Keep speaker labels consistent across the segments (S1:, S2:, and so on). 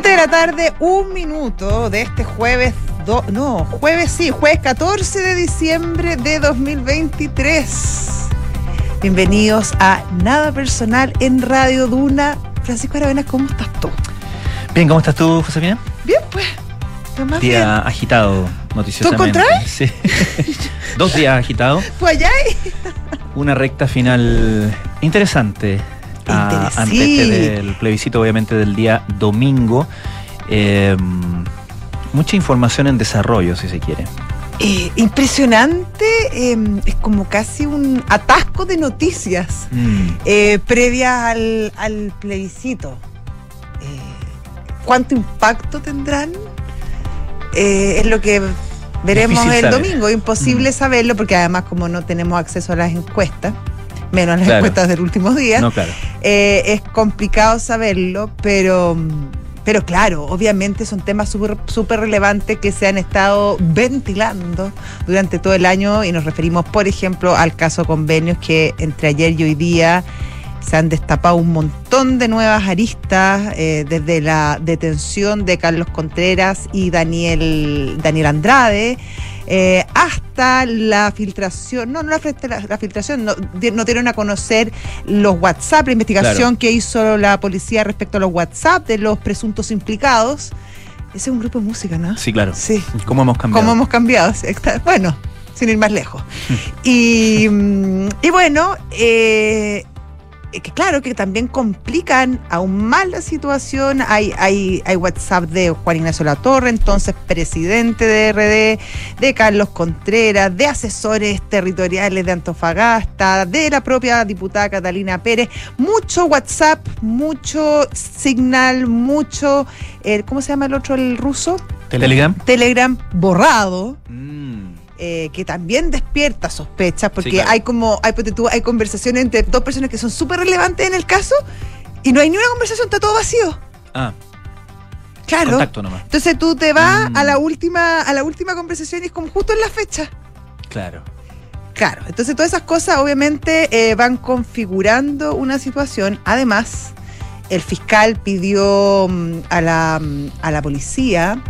S1: 7 de la tarde, un minuto de este jueves, do- no, jueves sí, jueves 14 de diciembre de 2023. Bienvenidos a Nada Personal en Radio Duna. Francisco Aravena, ¿cómo estás tú?
S2: Bien, ¿cómo estás tú, Josefina?
S1: Bien, pues. Más bien.
S2: Día agitado, noticiosamente.
S1: encontrás?
S2: Sí. Dos días agitados.
S1: ¿Fue allá?
S2: Una recta final interesante. A-
S1: Interes-
S2: antes del plebiscito, obviamente, del día domingo. Eh, mucha información en desarrollo, si se quiere.
S1: Eh, impresionante, eh, es como casi un atasco de noticias
S2: Mm,
S1: eh, previas al, al plebiscito. Eh, ¿Cuánto impacto tendrán? Es lo que veremos
S2: Difícil
S1: el
S2: saber.
S1: domingo. Imposible
S2: Mm.
S1: saberlo porque además como no tenemos acceso a las encuestas, menos las
S2: Claro.
S1: encuestas del último día,
S2: No, claro.
S1: eh, es complicado saberlo, pero, pero claro, obviamente son temas súper relevantes que se han estado ventilando durante todo el año y nos referimos, por ejemplo, al caso convenios que entre ayer y hoy día se han destapado un montón de nuevas aristas, eh, desde la detención de Carlos Contreras y Daniel, Daniel Andrade, eh, hasta la filtración, no, no la, filtra- la filtración, no, no dieron a conocer los WhatsApp, la investigación
S2: Claro.
S1: que hizo la policía respecto a los WhatsApp de los presuntos implicados. Ese es un grupo de música, ¿no?
S2: Sí, claro.
S1: Sí.
S2: ¿Cómo hemos cambiado?
S1: ¿Cómo hemos cambiado? Bueno, sin ir más lejos. y, mm, y bueno, eh, que claro que también complican aún más la situación. Hay, hay, hay WhatsApp de Juan Ignacio Latorre, entonces presidente de RD, de Carlos Contreras, de asesores territoriales de Antofagasta, de la propia diputada Catalina Pérez. Mucho WhatsApp, mucho Signal, mucho, eh, ¿cómo se llama el otro, el ruso?
S2: Telegram.
S1: Telegram borrado,
S2: Mm,
S1: eh, que también despierta sospechas, porque
S2: Sí, claro.
S1: hay como, hay, tú, hay conversaciones entre dos personas que son súper relevantes en el caso, y no hay ni una conversación, está todo vacío.
S2: Ah,
S1: Claro.
S2: contacto nomás.
S1: Entonces tú te vas
S2: Mm.
S1: a la última, a la última conversación y es como justo en la fecha.
S2: Claro.
S1: Claro. Entonces todas esas cosas obviamente eh, van configurando una situación. Además, el fiscal pidió mm, a la, mm, a la policía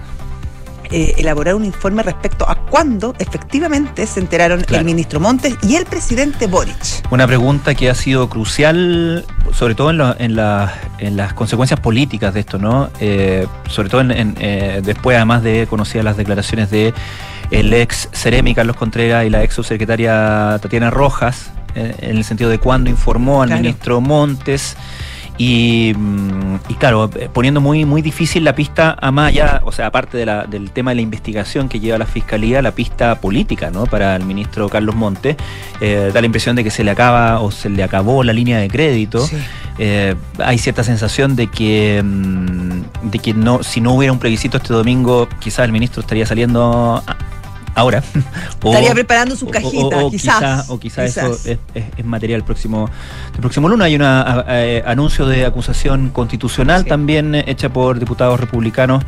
S1: eh, elaborar un informe respecto a cuándo efectivamente se enteraron
S2: Claro.
S1: el ministro Montes y el presidente Boric.
S2: Una pregunta que ha sido crucial, sobre todo en, lo- en la- en las consecuencias políticas de esto, ¿no? Eh, sobre todo en- en, eh, después, además de conocidas las declaraciones de el ex Ceremi Carlos Contreras y la ex subsecretaria Tatiana Rojas, en el sentido de cuándo informó al
S1: Claro.
S2: ministro Montes. Y, mm, y claro, eh, poniendo muy, muy difícil la pista a más allá, o sea, aparte de la- del tema de la investigación que lleva la fiscalía, la pista política, ¿no? Para el ministro Carlos Montes, eh, da la impresión de que se le acaba o se le acabó la línea de crédito.
S1: Sí.
S2: Eh, hay cierta sensación de que, mm, de que no, si no hubiera un plebiscito este domingo, quizás el ministro estaría saliendo a- ahora. O-
S1: Estaría preparando su cajita,
S2: o- o
S1: quizás.
S2: quizá- o quizás eso es, es- es material próximo, del próximo lunes. Hay un anuncio de acusación constitucional
S1: Sí.
S2: también eh, hecha por diputados republicanos,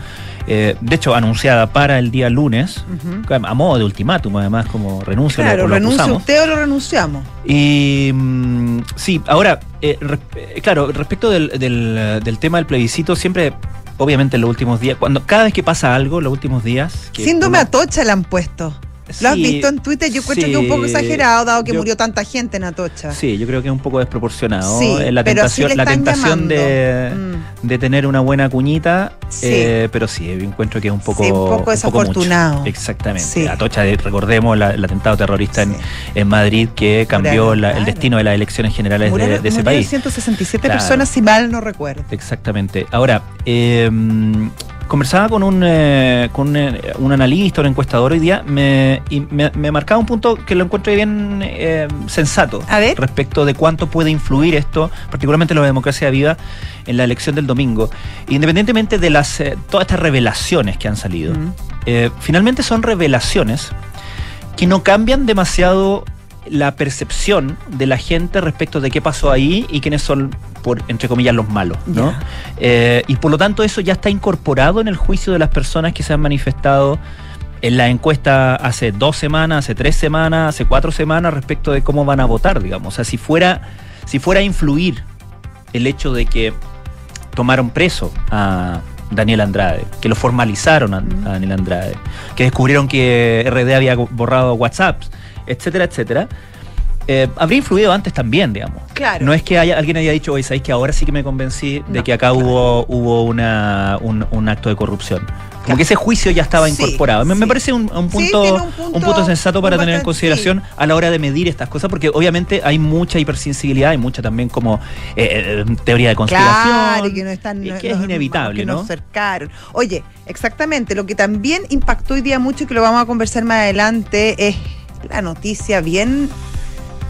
S2: eh, de hecho anunciada para el día lunes, a modo de ultimátum además, como renuncio
S1: Claro,
S2: lo
S1: renuncia usted o lo renunciamos.
S2: Y mm, sí, ahora, eh, eh, claro, respecto del, del- del tema del plebiscito, siempre, obviamente en los últimos días, cuando cada vez que pasa algo, los últimos días... que
S1: Síndrome
S2: uno-
S1: Atocha le han puesto. ¿Lo has visto en Twitter? Yo encuentro
S2: sí,
S1: que es un poco exagerado, dado que
S2: yo-
S1: murió tanta gente en Atocha.
S2: Sí, yo creo que es un poco desproporcionado.
S1: Sí,
S2: eh, la tentación, la tentación de, tener una buena cuñita,
S1: Sí.
S2: eh, pero sí, yo encuentro que es un poco,
S1: Sí, un poco desafortunado.
S2: Exactamente.
S1: Sí.
S2: Atocha, de- recordemos la- el atentado terrorista en, Madrid que cambió la- el destino de las elecciones generales de, ese país.
S1: 167
S2: Claro.
S1: personas, si mal no recuerdo.
S2: Exactamente. Ahora, eh, conversaba con un, eh, con un, eh, un analista, un encuestador hoy día, me, y me, me marcaba un punto que lo encuentro bien eh, sensato
S1: A ver.
S2: respecto de cuánto puede influir esto, particularmente en la democracia viva, en la elección del domingo. Independientemente de las eh, todas estas revelaciones que han salido,
S1: Mm.
S2: finalmente son revelaciones que no cambian demasiado la percepción de la gente respecto de qué pasó ahí y quiénes son, por entre comillas, los malos, ¿no? Eh, y por lo tanto eso ya está incorporado en el juicio de las personas que se han manifestado en la encuesta hace dos semanas, hace tres semanas, hace cuatro semanas respecto de cómo van a votar, digamos. O sea, si fuera, si fuera a influir el hecho de que tomaron preso a, Daniel Andrade, que lo formalizaron a,
S1: Mm.
S2: a Daniel Andrade, que descubrieron que RD había borrado WhatsApp, etcétera, etcétera, eh, habría influido antes también, digamos.
S1: Claro.
S2: No es que haya, alguien haya dicho, oye, ¿sabéis que ahora sí que me convencí de
S1: No,
S2: que acá
S1: claro.
S2: hubo, hubo una, un, un acto de corrupción? Como
S1: Claro.
S2: que ese juicio ya estaba
S1: Sí,
S2: incorporado. Me, parece un, un punto,
S1: un
S2: un,
S1: punto-
S2: sensato para tener en consideración a la hora de medir estas cosas, porque obviamente hay mucha hipersensibilidad y mucha también como eh, eh, teoría de conspiración.
S1: Claro, y que no están.
S2: y que es inevitable,
S1: que
S2: ¿no?
S1: nos cercaron. Oye, exactamente. Lo que también impactó hoy día mucho y que lo vamos a conversar más adelante es la noticia bien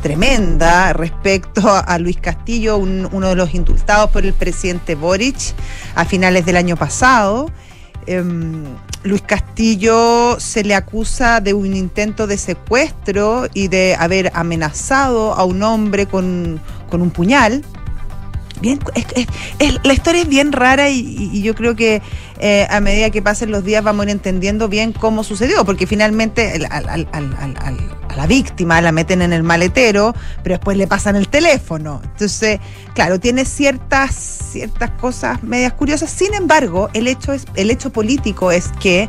S1: tremenda respecto a, Luis Castillo, un- uno de los indultados por el presidente Boric a finales del año pasado. Em, Luis Castillo se le acusa de un intento de secuestro y de haber amenazado a un hombre con, con un puñal. Bien, es- la historia es bien rara y, yo creo que eh, a medida que pasen los días vamos a ir entendiendo bien cómo sucedió, porque finalmente a la víctima la meten en el maletero, pero después le pasan el teléfono. Entonces, claro, tiene ciertas, ciertas cosas medias curiosas. Sin embargo, el hecho, es, el hecho político es que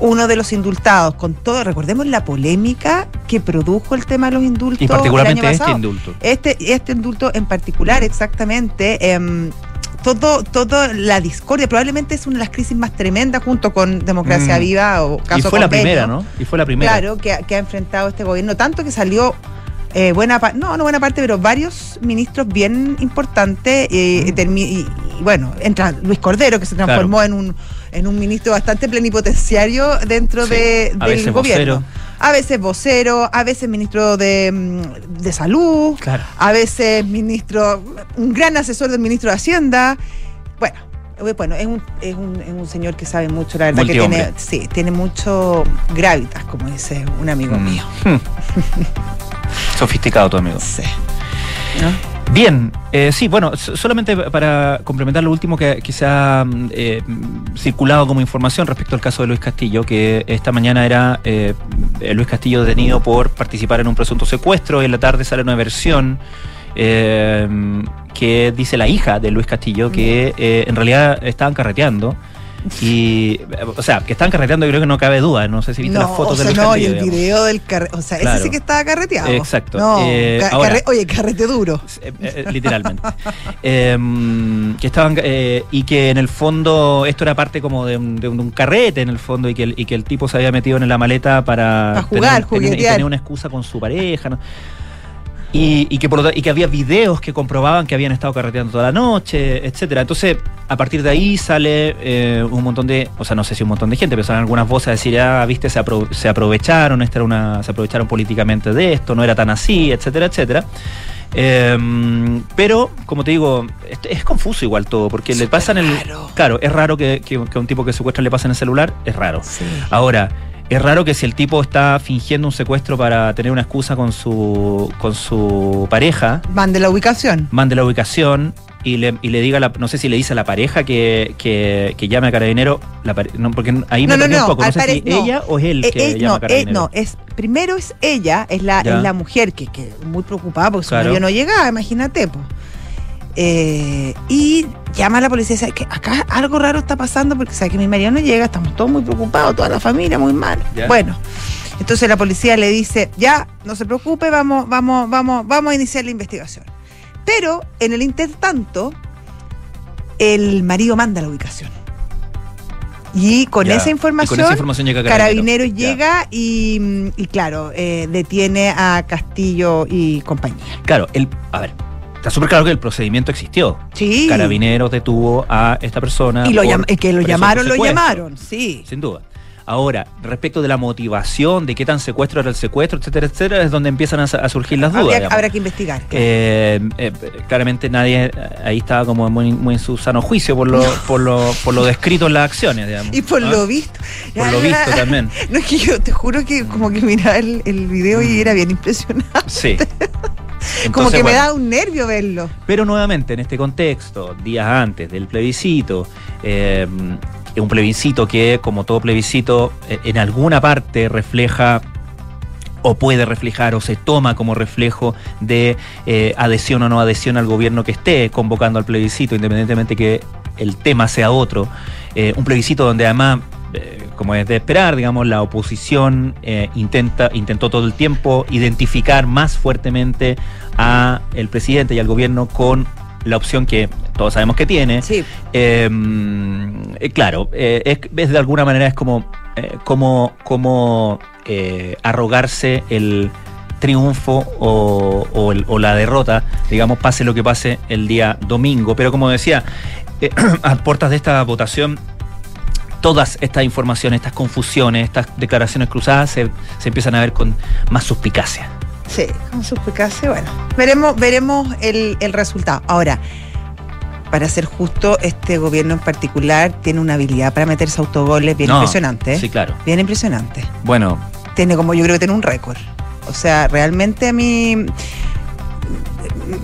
S1: uno de los indultados, con todo, recordemos la polémica que produjo el tema de los indultos.
S2: Y particularmente
S1: el año
S2: este
S1: pasado.
S2: indulto.
S1: Este, este indulto en particular, exactamente, em, todo, todo la discordia, probablemente es una de las crisis más tremendas junto con Democracia
S2: Mm.
S1: Viva o caso
S2: Y fue la primera, ¿no? Y fue la primera.
S1: Claro, que, ha- que ha enfrentado este gobierno, tanto que salió eh, buena parte, no, no buena parte, pero varios ministros bien importantes, eh,
S2: Mm.
S1: y bueno, entra Luis Cordero, que se transformó en un en un ministro bastante plenipotenciario dentro
S2: Sí,
S1: de,
S2: a
S1: del
S2: veces
S1: gobierno.
S2: vocero.
S1: A veces vocero, a veces ministro de, mm, de salud,
S2: Claro.
S1: a veces ministro, un gran asesor del ministro de Hacienda. Bueno, eh, bueno, es un, es un, es un señor que sabe mucho, la verdad que tiene, sí, tiene mucho gravitas, como dice un amigo
S2: Mm.
S1: mío.
S2: Sofisticado tu amigo.
S1: Sí. ¿No?
S2: Bien, eh, sí, bueno, so- solamente para complementar lo último que, que se ha eh, circulado como información respecto al caso de Luis Castillo, que esta mañana era eh, eh, Luis Castillo detenido por participar en un presunto secuestro y en la tarde sale una versión eh, que dice la hija de Luis Castillo que eh, en realidad estaban carreteando. Y, o sea, que estaban carreteando, creo que no cabe duda. No sé si viste
S1: No,
S2: las fotos
S1: o sea,
S2: de Luis
S1: no, y el
S2: digamos.
S1: video del carrete, o sea,
S2: Claro.
S1: ese sí que estaba carreteado.
S2: Exacto.
S1: No,
S2: Eh,
S1: ca-
S2: ahora-
S1: carre- oye, carrete duro.
S2: Eh, eh, literalmente. Em, que estaban y que en el fondo esto era parte como de un, de un- de un carrete en el fondo y que el, y que el tipo se había metido en la maleta para
S1: Pa' jugar,
S2: tener, tener- tenía una excusa con su pareja. ¿no? Y, y que por lo y que había videos que comprobaban que habían estado carreteando toda la noche, etcétera. Entonces, a partir de ahí sale eh, un montón de, o sea, no sé si un montón de gente, pero salen algunas voces a decir, ah, viste, se, apro- se aprovecharon, esta era una, se aprovecharon políticamente de esto, no era tan así, etcétera, etcétera. Eh, pero, como te digo, es, es confuso igual todo, porque le pasan el.
S1: raro.
S2: Claro, es raro que, que- que a un tipo que secuestran le pasen el celular, es raro.
S1: Sí.
S2: Ahora, es raro que si el tipo está fingiendo un secuestro para tener una excusa con su, con su pareja,
S1: Mande la ubicación.
S2: mande la ubicación y le, y le diga, la, no sé si le dice a la pareja que, que, que llame a carabinero, la pare- no, porque ahí
S1: No,
S2: me
S1: no,
S2: un
S1: no,
S2: poco, no
S1: al
S2: sé si
S1: no.
S2: ella o es él
S1: Eh,
S2: que
S1: eh,
S2: llama
S1: no,
S2: a carabinero.
S1: eh, no, es primero es ella, es la, es la mujer que, que muy preocupada porque
S2: Claro.
S1: su marido no llegaba, imagínate, pues. Eh, y llama a la policía y dice que acá algo raro está pasando porque sabe que mi marido no llega, estamos todos muy preocupados, toda la familia muy mal.
S2: Ya.
S1: Bueno, entonces la policía le dice, ya, no se preocupe, vamos, vamos, vamos, vamos a iniciar la investigación. Pero en el intertanto, el marido manda la ubicación. Y con
S2: Ya.
S1: esa
S2: Y
S1: información,
S2: con esa información llega
S1: Carabineros llega y, y claro, eh, detiene a Castillo y compañía.
S2: Claro, el, a ver, está súper claro que el procedimiento existió.
S1: Sí.
S2: Carabineros detuvo a esta persona.
S1: Y lo y que lo llamaron, lo llamaron, sí.
S2: Sin duda. Ahora, respecto de la motivación, de qué tan secuestro era el secuestro, etcétera, etcétera, es donde empiezan a, a surgir las dudas.
S1: Habría- habrá que investigar. claro.
S2: Eh, eh, claramente nadie eh, ahí estaba como muy, muy en su sano juicio por lo, por lo, por lo descrito en las acciones, digamos.
S1: y por lo visto.
S2: Por lo visto también.
S1: No es que yo te juro que como que miraba el, el video y era bien impresionante.
S2: Sí.
S1: como que me da un nervio verlo.
S2: Pero nuevamente, en este contexto, días antes del plebiscito, eh, un plebiscito que, como todo plebiscito, eh, en alguna parte refleja o puede reflejar o se toma como reflejo de eh, adhesión o no adhesión al gobierno que esté convocando al plebiscito, independientemente que el tema sea otro. Eh, un plebiscito donde además, eh, como es de esperar, digamos, la oposición eh, intenta, intentó todo el tiempo identificar más fuertemente a el presidente y al gobierno con la opción que todos sabemos que tiene.
S1: Sí.
S2: Eh, eh, claro, eh, es, es de alguna manera es como, como, como arrogarse el triunfo o, o el- o la derrota, digamos, pase lo que pase el día domingo. Pero como decía, a puertas de esta votación, todas estas informaciones, estas confusiones, estas declaraciones cruzadas se, se empiezan a ver con más suspicacia.
S1: Sí, con suspicacia, bueno. Veremos, veremos el, el resultado. Ahora, para ser justo, este gobierno en particular tiene una habilidad para meterse autogoles bien
S2: No,
S1: impresionante. ¿eh?
S2: Sí, claro.
S1: Bien impresionante.
S2: Bueno,
S1: Tiene como, yo creo que tiene un récord. O sea, realmente a mí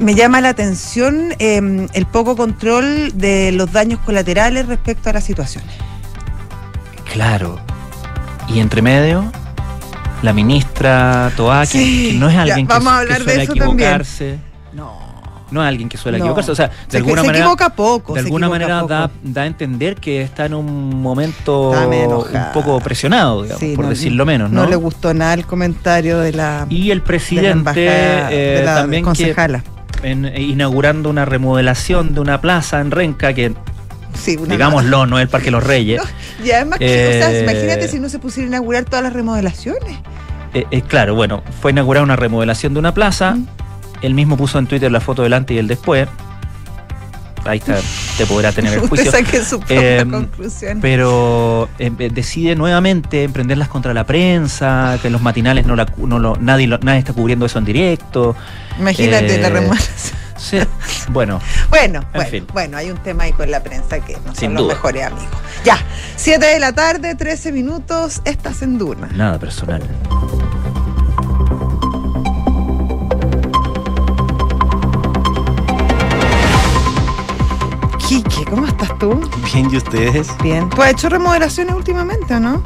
S1: me llama la atención eh, el poco control de los daños colaterales respecto a las situaciones.
S2: Claro. Y entre medio, la ministra Toá, que-
S1: Sí,
S2: que, no es
S1: ya,
S2: alguien que,
S1: a
S2: que
S1: de
S2: suele
S1: también.
S2: equivocarse.
S1: No.
S2: No es alguien que suele
S1: No.
S2: equivocarse. O sea, de
S1: Se,
S2: alguna
S1: se
S2: manera.
S1: equivoca poco.
S2: de alguna manera
S1: poco.
S2: da, da a entender que está en un momento un poco presionado, digamos,
S1: Sí,
S2: por
S1: no-
S2: decirlo menos, ¿no?
S1: No le gustó nada el comentario de la,
S2: y el
S1: de la
S2: presidente
S1: embajada,
S2: eh,
S1: de la
S2: también que
S1: concejala.
S2: en- inaugurando una remodelación de una plaza en Renca que,
S1: Sí, una
S2: digámoslo, no es el Parque Los Reyes.
S1: Y además, que, o sea,
S2: Eh,
S1: imagínate si no se pusiera a inaugurar todas las remodelaciones.
S2: Eh, eh, claro, bueno, fue inaugurada una remodelación de una plaza.
S1: Mm.
S2: Él mismo puso en Twitter la foto del antes y el después. Ahí está, te podrá tener el juicio.
S1: saque su propia
S2: Eh,
S1: conclusión.
S2: Pero eh, eh, decide nuevamente emprenderlas contra la prensa, que en los matinales no la, no lo- nadie, lo- nadie está cubriendo eso en directo.
S1: Imagínate
S2: eh,
S1: la remodelación.
S2: Sí, bueno,
S1: Bueno,
S2: En
S1: bueno,
S2: fin.
S1: bueno, hay un tema ahí con la prensa que no
S2: Sin
S1: son los
S2: duda.
S1: mejores amigos. Ya, 7 de la tarde, 13 minutos, estás en Duna.
S2: nada personal.
S1: Quique, ¿cómo estás tú?
S3: Bien, ¿y ustedes?
S1: Bien. ¿Tú has hecho remodelaciones últimamente o no?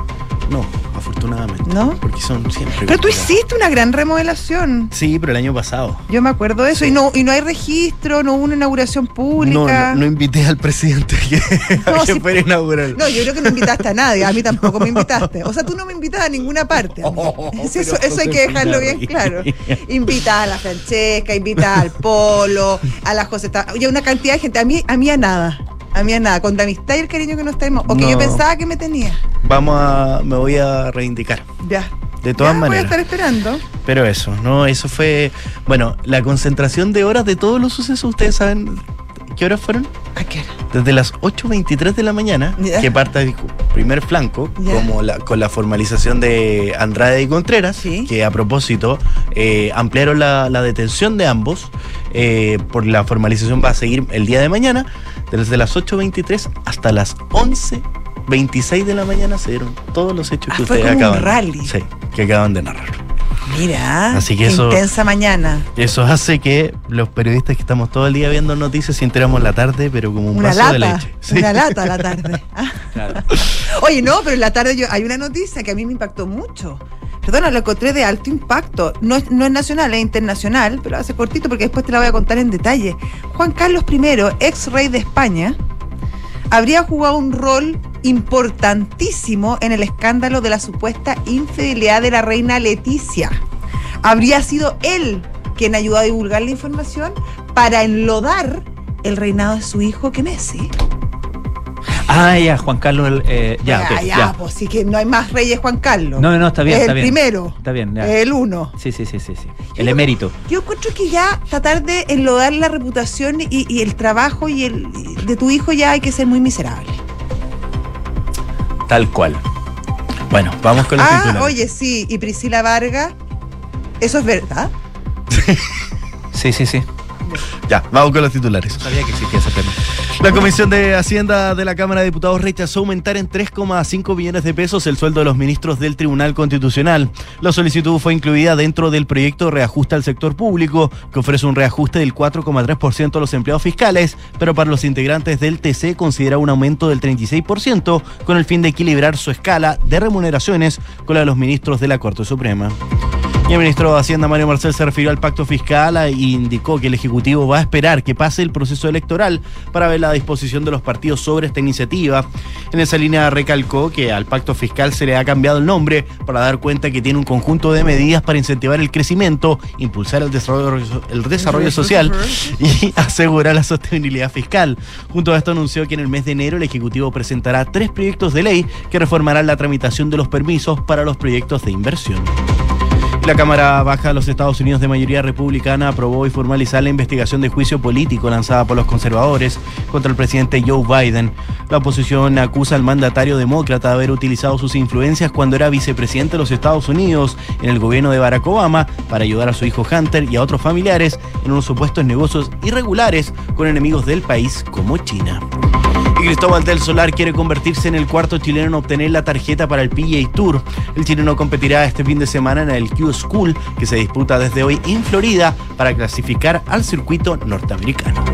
S3: No, afortunadamente.
S1: ¿No?
S3: Porque son siempre.
S1: Pero tú hiciste una gran remodelación.
S3: Sí, pero el año pasado.
S1: Yo me acuerdo de eso. Y no, y no hay registro, no hubo una inauguración pública.
S3: no, no invité al presidente que, a
S1: No,
S3: que
S1: sí.
S3: fuera a inaugurar.
S1: No, yo creo que no invitaste a nadie, a mí tampoco me invitaste. O sea, tú no me invitas a ninguna parte. a.
S3: Oh,
S1: Sí, eso, eso hay que dejarlo bien claro.
S3: Reyes.
S1: Invitas a la Francesca, invitas al Polo, a la José. Oye, una cantidad de gente. A mí, a mí a nada. A mí a nada. Con la amistad y el cariño que nos tenemos. O que yo pensaba que me tenía.
S3: Vamos a. Me voy a reivindicar.
S1: Ya.
S3: De todas
S1: Ya, Voy a
S3: maneras.
S1: estar esperando.
S3: Pero eso, ¿no? Eso fue. Bueno, la concentración de horas de todos los sucesos, ¿ustedes saben qué horas fueron?
S1: ¿A qué hora?
S3: Desde las 8.23 de la mañana,
S1: Ya.
S3: que parte el primer flanco, como la, con la formalización de Andrade y Contreras,
S1: Sí.
S3: que a propósito eh, ampliaron la, la detención de ambos, eh, por la formalización va a seguir el día de mañana, desde las 8.23 hasta las 11.26 de la mañana se dieron todos los hechos
S1: Ah,
S3: que ustedes acaban. Sí, que acaban de narrar.
S1: Mira.
S3: Así que eso-
S1: Intensa mañana.
S3: Eso hace que los periodistas que estamos todo el día viendo noticias sintiéramos la tarde, pero como un
S1: Una
S3: vaso de leche. Sí.
S1: Una lata a la tarde. Ah.
S2: Claro.
S1: Oye, no, pero en la tarde yo, hay una noticia que a mí me impactó mucho. Perdona, lo encontré de alto impacto. No es, no es nacional, es internacional, pero hace cortito porque después te la voy a contar en detalle. Juan Carlos I, ex rey de España, habría jugado un rol importantísimo en el escándalo de la supuesta infidelidad de la reina Leticia. Habría sido él quien ayudó a divulgar la información para enlodar el reinado de su hijo, que Messi.
S2: Ah, ya, Juan Carlos, eh, ya,
S1: ya,
S2: ok,
S1: ya,
S2: ya.
S1: pues sí que no hay más reyes Juan Carlos.
S2: No, no, está bien,
S1: Es
S2: está
S1: el
S2: bien.
S1: primero.
S2: Está bien, ya.
S1: El uno.
S2: Sí, sí, sí, sí, sí. El emérito.
S1: Yo encuentro que ya tratar de enlodar la reputación y, y el trabajo y el de tu hijo ya hay que ser muy miserable.
S3: Tal cual. Bueno, vamos con los
S1: Ah,
S3: titulares.
S1: oye, sí, y Priscila Vargas, ¿eso es verdad?
S2: Sí, sí, sí.
S3: Ya, vamos con los titulares.
S2: Sabía que existía ese premio.
S3: La Comisión de Hacienda de la Cámara de Diputados rechazó aumentar en 3,5 billones de pesos el sueldo de los ministros del Tribunal Constitucional. La solicitud fue incluida dentro del proyecto Reajuste al Sector Público, que ofrece un reajuste del 4,3% a los empleados fiscales, pero para los integrantes del TC considera un aumento del 36% con el fin de equilibrar su escala de remuneraciones con la de los ministros de la Corte Suprema. Y el ministro de Hacienda, Mario Marcel, se refirió al pacto fiscal e indicó que el Ejecutivo va a esperar que pase el proceso electoral para ver la disposición de los partidos sobre esta iniciativa. En esa línea recalcó que al pacto fiscal se le ha cambiado el nombre para dar cuenta que tiene un conjunto de medidas para incentivar el crecimiento, impulsar el desarrollo, el desarrollo social y asegurar la sostenibilidad fiscal. Junto a esto anunció que en el mes de enero el Ejecutivo presentará tres proyectos de ley que reformarán la tramitación de los permisos para los proyectos de inversión. La Cámara Baja de los Estados Unidos de mayoría republicana aprobó y formalizar la investigación de juicio político lanzada por los conservadores contra el presidente Joe Biden. La oposición acusa al mandatario demócrata de haber utilizado sus influencias cuando era vicepresidente de los Estados Unidos en el gobierno de Barack Obama para ayudar a su hijo Hunter y a otros familiares en unos supuestos negocios irregulares con enemigos del país como China. Cristóbal del Solar quiere convertirse en el cuarto chileno en obtener la tarjeta para el PGA Tour. El chileno competirá este fin de semana en el Q School, que se disputa desde hoy en Florida para clasificar al circuito norteamericano.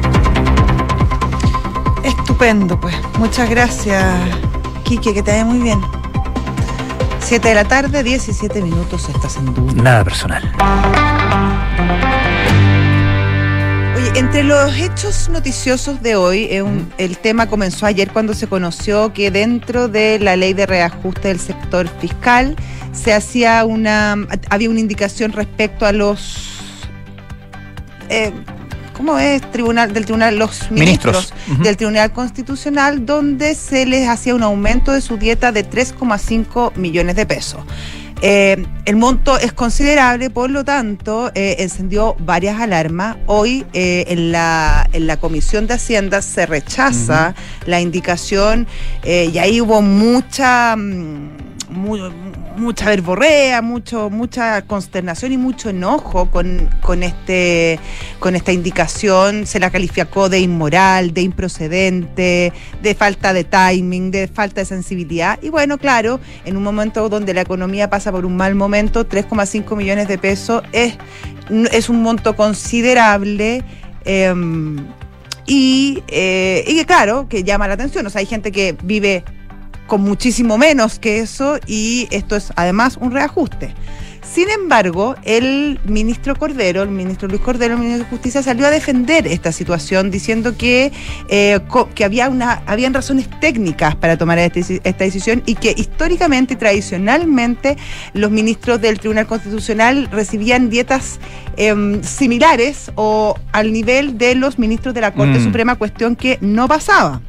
S1: Estupendo, pues. Muchas gracias, Quique, que te vaya muy bien. 7 de la tarde, 17 minutos, estás en duda.
S2: Nada personal.
S1: Oye, entre los hechos noticiosos de hoy, eh, un- el tema comenzó ayer cuando se conoció que dentro de la ley de reajuste del sector fiscal se hacía una, había una indicación respecto a los, eh, ¿cómo es? Tribunal del tribunal los ministros, del Tribunal Constitucional donde se les hacía un aumento de su dieta de 3,5 millones de pesos. Eh, el monto es considerable, por lo tanto, eh, encendió varias alarmas. Hoy eh, en, la, en la Comisión de Hacienda se rechaza la indicación eh, y ahí hubo mucha... mm, mucha verborrea, mucho, mucha consternación y mucho enojo con, con, este, con esta indicación. Se la calificó de inmoral, de improcedente, de falta de timing, de falta de sensibilidad. Y bueno, claro, en un momento donde la economía pasa por un mal momento, 3,5 millones de pesos es, es un monto considerable. em, y, eh, y claro, que llama la atención. O sea, hay gente que vive con muchísimo menos que eso y esto es además un reajuste. Sin embargo, el ministro Cordero, el ministro Luis Cordero, el ministro de Justicia, salió a defender esta situación diciendo que, eh, que había una, habían razones técnicas para tomar este- esta decisión y que históricamente y tradicionalmente los ministros del Tribunal Constitucional recibían dietas em, similares o al nivel de los ministros de la Corte
S2: Mm.
S1: Suprema, cuestión que no pasaba.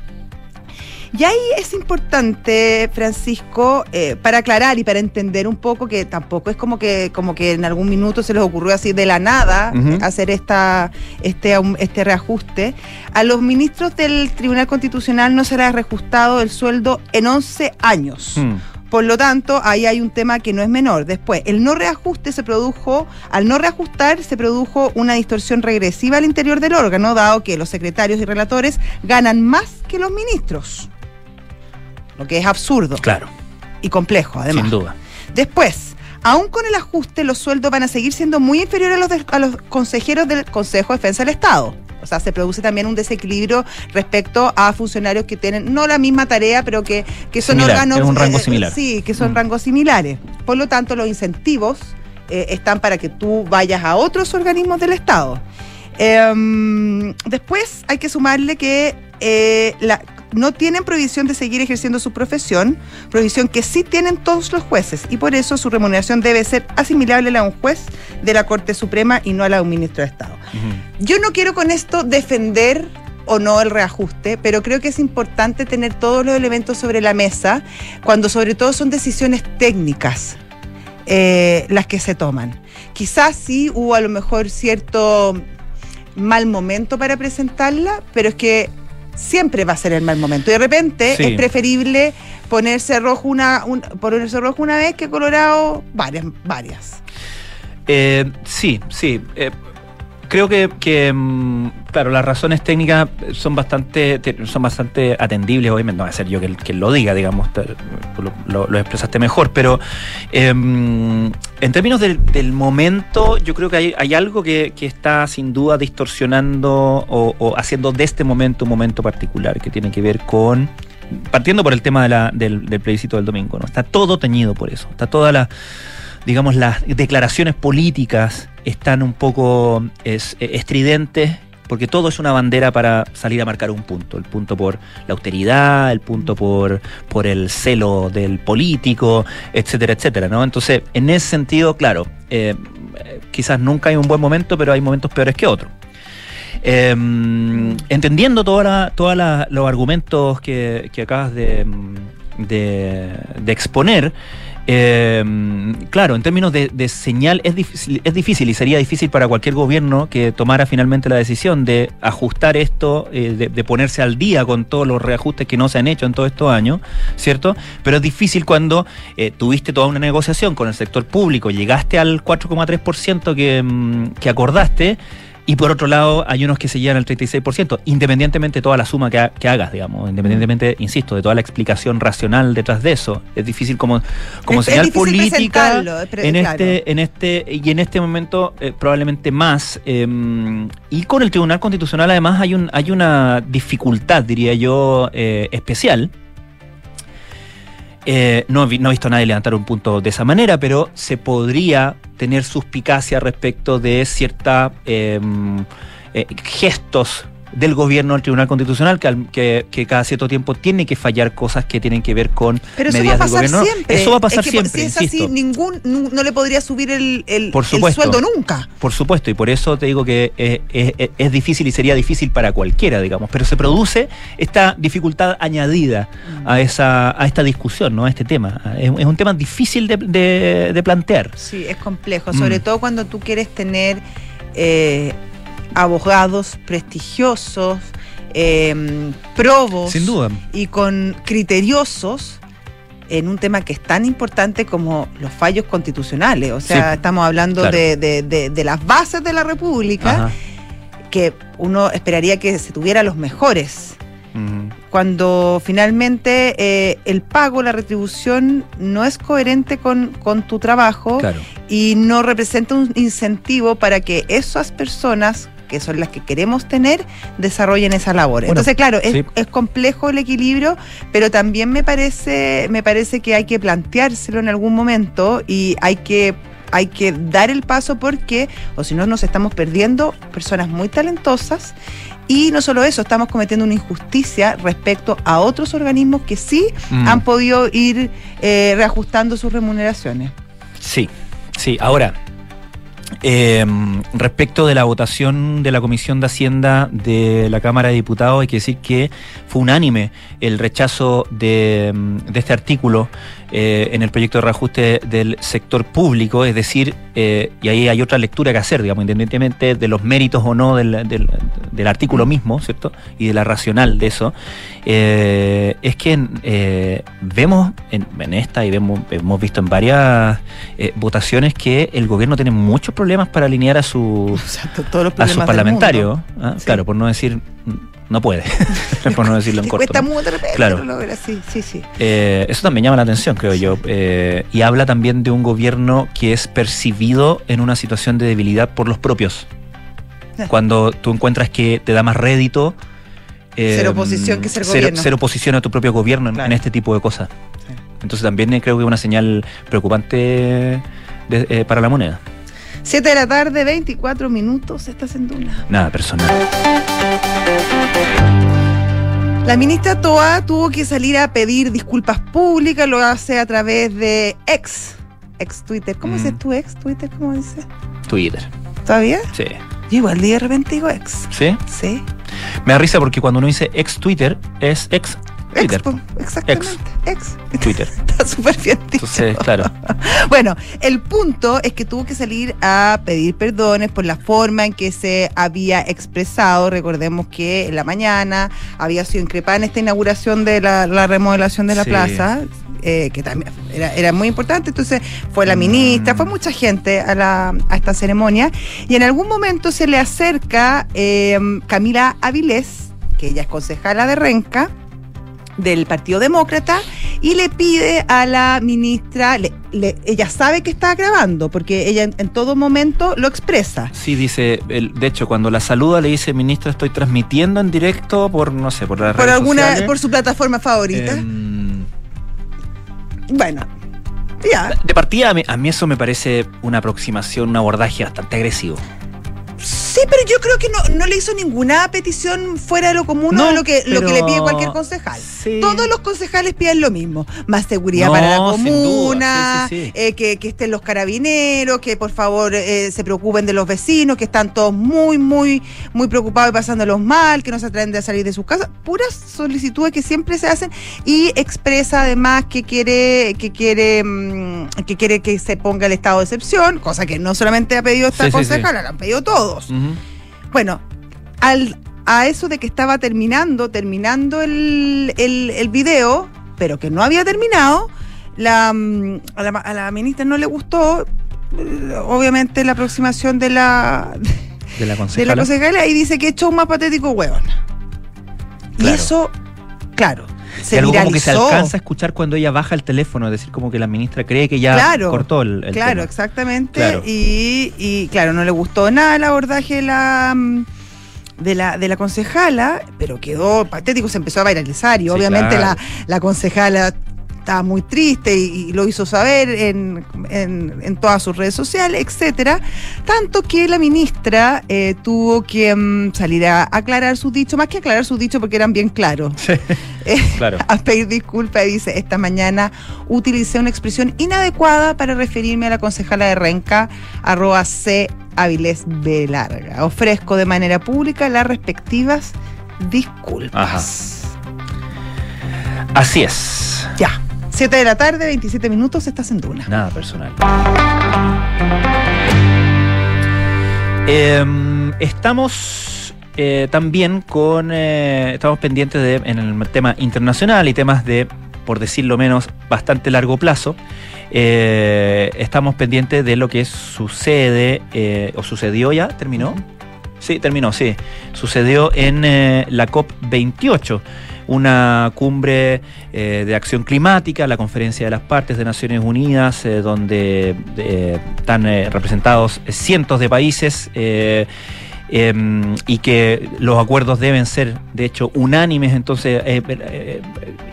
S1: Y ahí es importante, Francisco, eh, para aclarar y para entender un poco que tampoco es como que, como que en algún minuto se les ocurrió así de la nada hacer esta, este, este reajuste. A los ministros del Tribunal Constitucional no se les ha reajustado el sueldo en 11 años.
S2: Hmm.
S1: Por lo tanto, ahí hay un tema que no es menor. Después, el no reajuste se produjo, al no reajustar, se produjo una distorsión regresiva al interior del órgano, dado que los secretarios y relatores ganan más que los ministros. Lo que es absurdo
S2: Claro,
S1: y complejo, además.
S2: sin duda.
S1: Después, aún con el ajuste, los sueldos van a seguir siendo muy inferiores a los, de- a los consejeros del Consejo de Defensa del Estado. O sea, se produce también un desequilibrio respecto a funcionarios que tienen no la misma tarea, pero que, que son
S2: Similar,
S1: órganos.
S2: es un rango
S1: eh,
S2: similar.
S1: Sí, que son
S2: Mm.
S1: rangos similares. Por lo tanto, los incentivos eh, están para que tú vayas a otros organismos del Estado. Em, después hay que sumarle que eh, la- no tienen prohibición de seguir ejerciendo su profesión, prohibición que sí tienen todos los jueces y por eso su remuneración debe ser asimilable a la de un juez de la Corte Suprema y no a la de un ministro de Estado. Yo no quiero con esto defender o no el reajuste, pero creo que es importante tener todos los elementos sobre la mesa cuando sobre todo son decisiones técnicas eh, las que se toman. Quizás sí hubo a lo mejor cierto mal momento para presentarla, pero es que siempre va a ser el mal momento. Y de repente
S2: Sí.
S1: es preferible ponerse rojo una, un- ponerse rojo una vez que colorado varias, varias.
S2: Eh, sí, sí. eh, creo que, mm, claro, las razones técnicas son bastante te- son bastante atendibles, obviamente. No va a ser yo quien, quien lo diga, digamos, lo, expresaste mejor, pero eh, en términos del, momento, yo creo que hay, algo que, está sin duda distorsionando o, haciendo de este momento un momento particular que tiene que ver con partiendo por el tema del, del plebiscito del domingo, ¿no? Está todo teñido por eso. Está toda la digamos, las declaraciones políticas están un poco es, estridentes porque todo es una bandera para salir a marcar un punto, el punto por la austeridad, el punto por, por el celo del político, etcétera, etcétera, ¿no? Entonces, en ese sentido, claro, eh, quizás nunca hay un buen momento, pero hay momentos peores que otros. Em, entendiendo todos los argumentos que, acabas de, de exponer, eh, claro, en términos de, señal es difícil, es difícil y sería difícil para cualquier gobierno que tomara finalmente la decisión de ajustar esto, eh, de, ponerse al día con todos los reajustes que no se han hecho en todos estos años, ¿cierto? Pero es difícil cuando eh, tuviste toda una negociación con el sector público, llegaste al 4,3% que, mm, que acordaste y por otro lado, hay unos que se llegan al 36%, independientemente de toda la suma que, hagas, digamos, independientemente, insisto, de toda la explicación racional detrás de eso. Es difícil como, como señal política en este, en este, y en este momento eh, probablemente más. Em, y con el Tribunal Constitucional además hay un, hay una dificultad, diría yo, eh, especial eh, no, no, he visto a nadie levantar un punto de esa manera, pero se podría tener suspicacia respecto de ciertos em, eh, gestos del gobierno del Tribunal Constitucional que, que, cada cierto tiempo tiene que fallar cosas que tienen que ver con medidas del gobierno.
S1: Siempre.
S2: Eso va a pasar siempre.
S1: Si es así, ningún, no, le podría subir el, el, sueldo nunca.
S2: Por supuesto, y por eso te digo que es, difícil y sería difícil para cualquiera, digamos. Pero se produce esta dificultad añadida a esa a esta discusión, ¿no? a este tema. Es, un tema difícil de, plantear.
S1: Sí, es complejo, sobre mm. todo cuando tú quieres tener. Eh, abogados prestigiosos, em, probos
S2: Sin duda.
S1: y con criteriosos en un tema que es tan importante como los fallos constitucionales. O sea, estamos hablando de, las bases de la República, que uno esperaría que se tuviera los mejores. Cuando finalmente eh, el pago, la retribución no es coherente con, con tu trabajo y no representa un incentivo para que esas personas que son las que queremos tener, desarrollen esa labor. Entonces, claro, es, complejo el equilibrio, pero también me parece, me parece que hay que planteárselo en algún momento y hay que hay que dar el paso porque, o si no, nos estamos perdiendo personas muy talentosas y no solo eso, estamos cometiendo una injusticia respecto a otros organismos que sí mm. han podido ir eh, reajustando sus remuneraciones.
S2: Sí, sí. Ahora, eh, respecto de la votación de la Comisión de Hacienda de la Cámara de Diputados, hay que decir que fue unánime el rechazo de, de este artículo eh, en el proyecto de reajuste del sector público, es decir, eh, y ahí hay otra lectura que hacer, digamos, independientemente de los méritos o no del, del, artículo mismo, ¿cierto? Y de la racional de eso, eh, es que vemos en, esta y vemos, hemos visto en varias votaciones que el gobierno tiene muchos problemas para alinear a, su, a sus parlamentarios, ¿ah? claro, por no decir no puede, por no decirlo en corto.
S1: Cuesta mucho
S2: claro.
S1: sí, sí, sí.
S2: Eh, eso también llama la atención, creo yo. Eh, y habla también de un gobierno que es percibido en una situación de debilidad por los propios. Cuando tú encuentras que te da más rédito.
S1: ser oposición que ser gobierno.
S2: Ser oposición a tu propio gobierno en, este tipo de cosas. Entonces también creo que es una señal preocupante eh, para la moneda.
S1: 7 de la tarde, 24 minutos, estás en Duna.
S2: Nada personal.
S1: La ministra Toa tuvo que salir a pedir disculpas públicas, lo hace a través de ex, ex Twitter. ¿Cómo mm. tu ex Twitter? ¿Cómo dice?
S2: Twitter.
S1: ¿Todavía?
S2: Sí.
S1: Yo igual de repente digo ex.
S2: ¿Sí?
S1: Sí.
S2: Me da risa porque cuando uno dice ex Twitter es ex Twitter.
S1: exactamente.
S2: Ex. Twitter.
S1: Está súper bien
S2: Entonces, claro.
S1: bueno, el punto es que tuvo que salir a pedir perdones por la forma en que se había expresado. Recordemos que en la mañana había sido increpada en esta inauguración de la, remodelación de la plaza. Eh, que también era, muy importante, entonces fue la ministra, fue mm. mucha gente a, la, a esta ceremonia, y en algún momento se le acerca eh, Camila Avilés, que ella es concejala de Renca, del Partido Demócrata y le pide a la ministra, ella sabe que está grabando porque ella en, todo momento lo expresa.
S2: Sí, dice, de hecho cuando la saluda le dice, ministra, estoy transmitiendo en directo por, no sé, por la
S1: por alguna, Por su plataforma favorita. Em, bueno, Ya.
S2: De partida, a mí, a mí eso me parece una aproximación, un abordaje bastante agresivo.
S1: Sí, pero yo creo que no, no le hizo ninguna petición fuera de lo común
S2: No,
S1: o lo que, lo que le pide cualquier concejal.
S2: Sí.
S1: Todos los concejales piden lo mismo. Más seguridad
S2: No,
S1: para la comuna,
S2: sí, sí, sí.
S1: eh, que, que estén los carabineros, que por favor eh, se preocupen de los vecinos, que están todos muy, muy, muy preocupados y pasándolos mal, que no se atreven de salir de sus casas. Puras solicitudes que siempre se hacen y expresa además que quiere, que quiere, mm, que quiere que se ponga el estado de excepción, cosa que no solamente ha pedido esta concejala, la han pedido todos. Bueno, al, a eso de que estaba terminando, terminando el, el, el video, pero que no había terminado, la, mm, a, la, a la ministra no le gustó, eh, obviamente, la aproximación de la,
S2: De la
S1: de
S2: concejala.
S1: la concejala y dice que es show más patético, huevón. Y
S2: Claro.
S1: eso, claro,
S2: Y
S1: se
S2: algo como que se alcanza a escuchar cuando ella baja el teléfono, es decir, como que la ministra cree que ya
S1: Claro,
S2: cortó el, el
S1: Claro,
S2: tema.
S1: exactamente.
S2: Claro.
S1: Y, y, claro, no le gustó nada el abordaje de la mm, de la, de la concejala, pero quedó patético, se empezó a viralizar y
S2: Sí,
S1: obviamente
S2: claro.
S1: la, la concejala estaba muy triste y, y lo hizo saber en, en- en todas sus redes sociales, etcétera. Tanto que la ministra eh, tuvo que mm, salir a aclarar sus dichos, más que aclarar sus dichos porque eran bien claros. Eh,
S2: Claro.
S1: a pedir disculpas y dice, esta mañana utilicé una expresión inadecuada para referirme a la concejala de Renca, arroba C. Avilés B. Larga. Ofrezco de manera pública las respectivas disculpas.
S2: Así es.
S1: Ya. 7 de la tarde, 27 minutos, estás en Duna.
S2: Nada personal. Em, estamos eh, también con. eh, estamos pendientes de, en el tema internacional y temas de, por decirlo menos, bastante largo plazo. Eh, estamos pendientes de lo que sucede, o sucedió ya, terminó. Sí, terminó, sí. Sucedió en la COP28, una cumbre eh, de acción climática, la conferencia de las partes de Naciones Unidas, eh, donde eh, están representados cientos de países. Eh, em, y que los acuerdos deben ser, de hecho, unánimes, entonces eh, eh,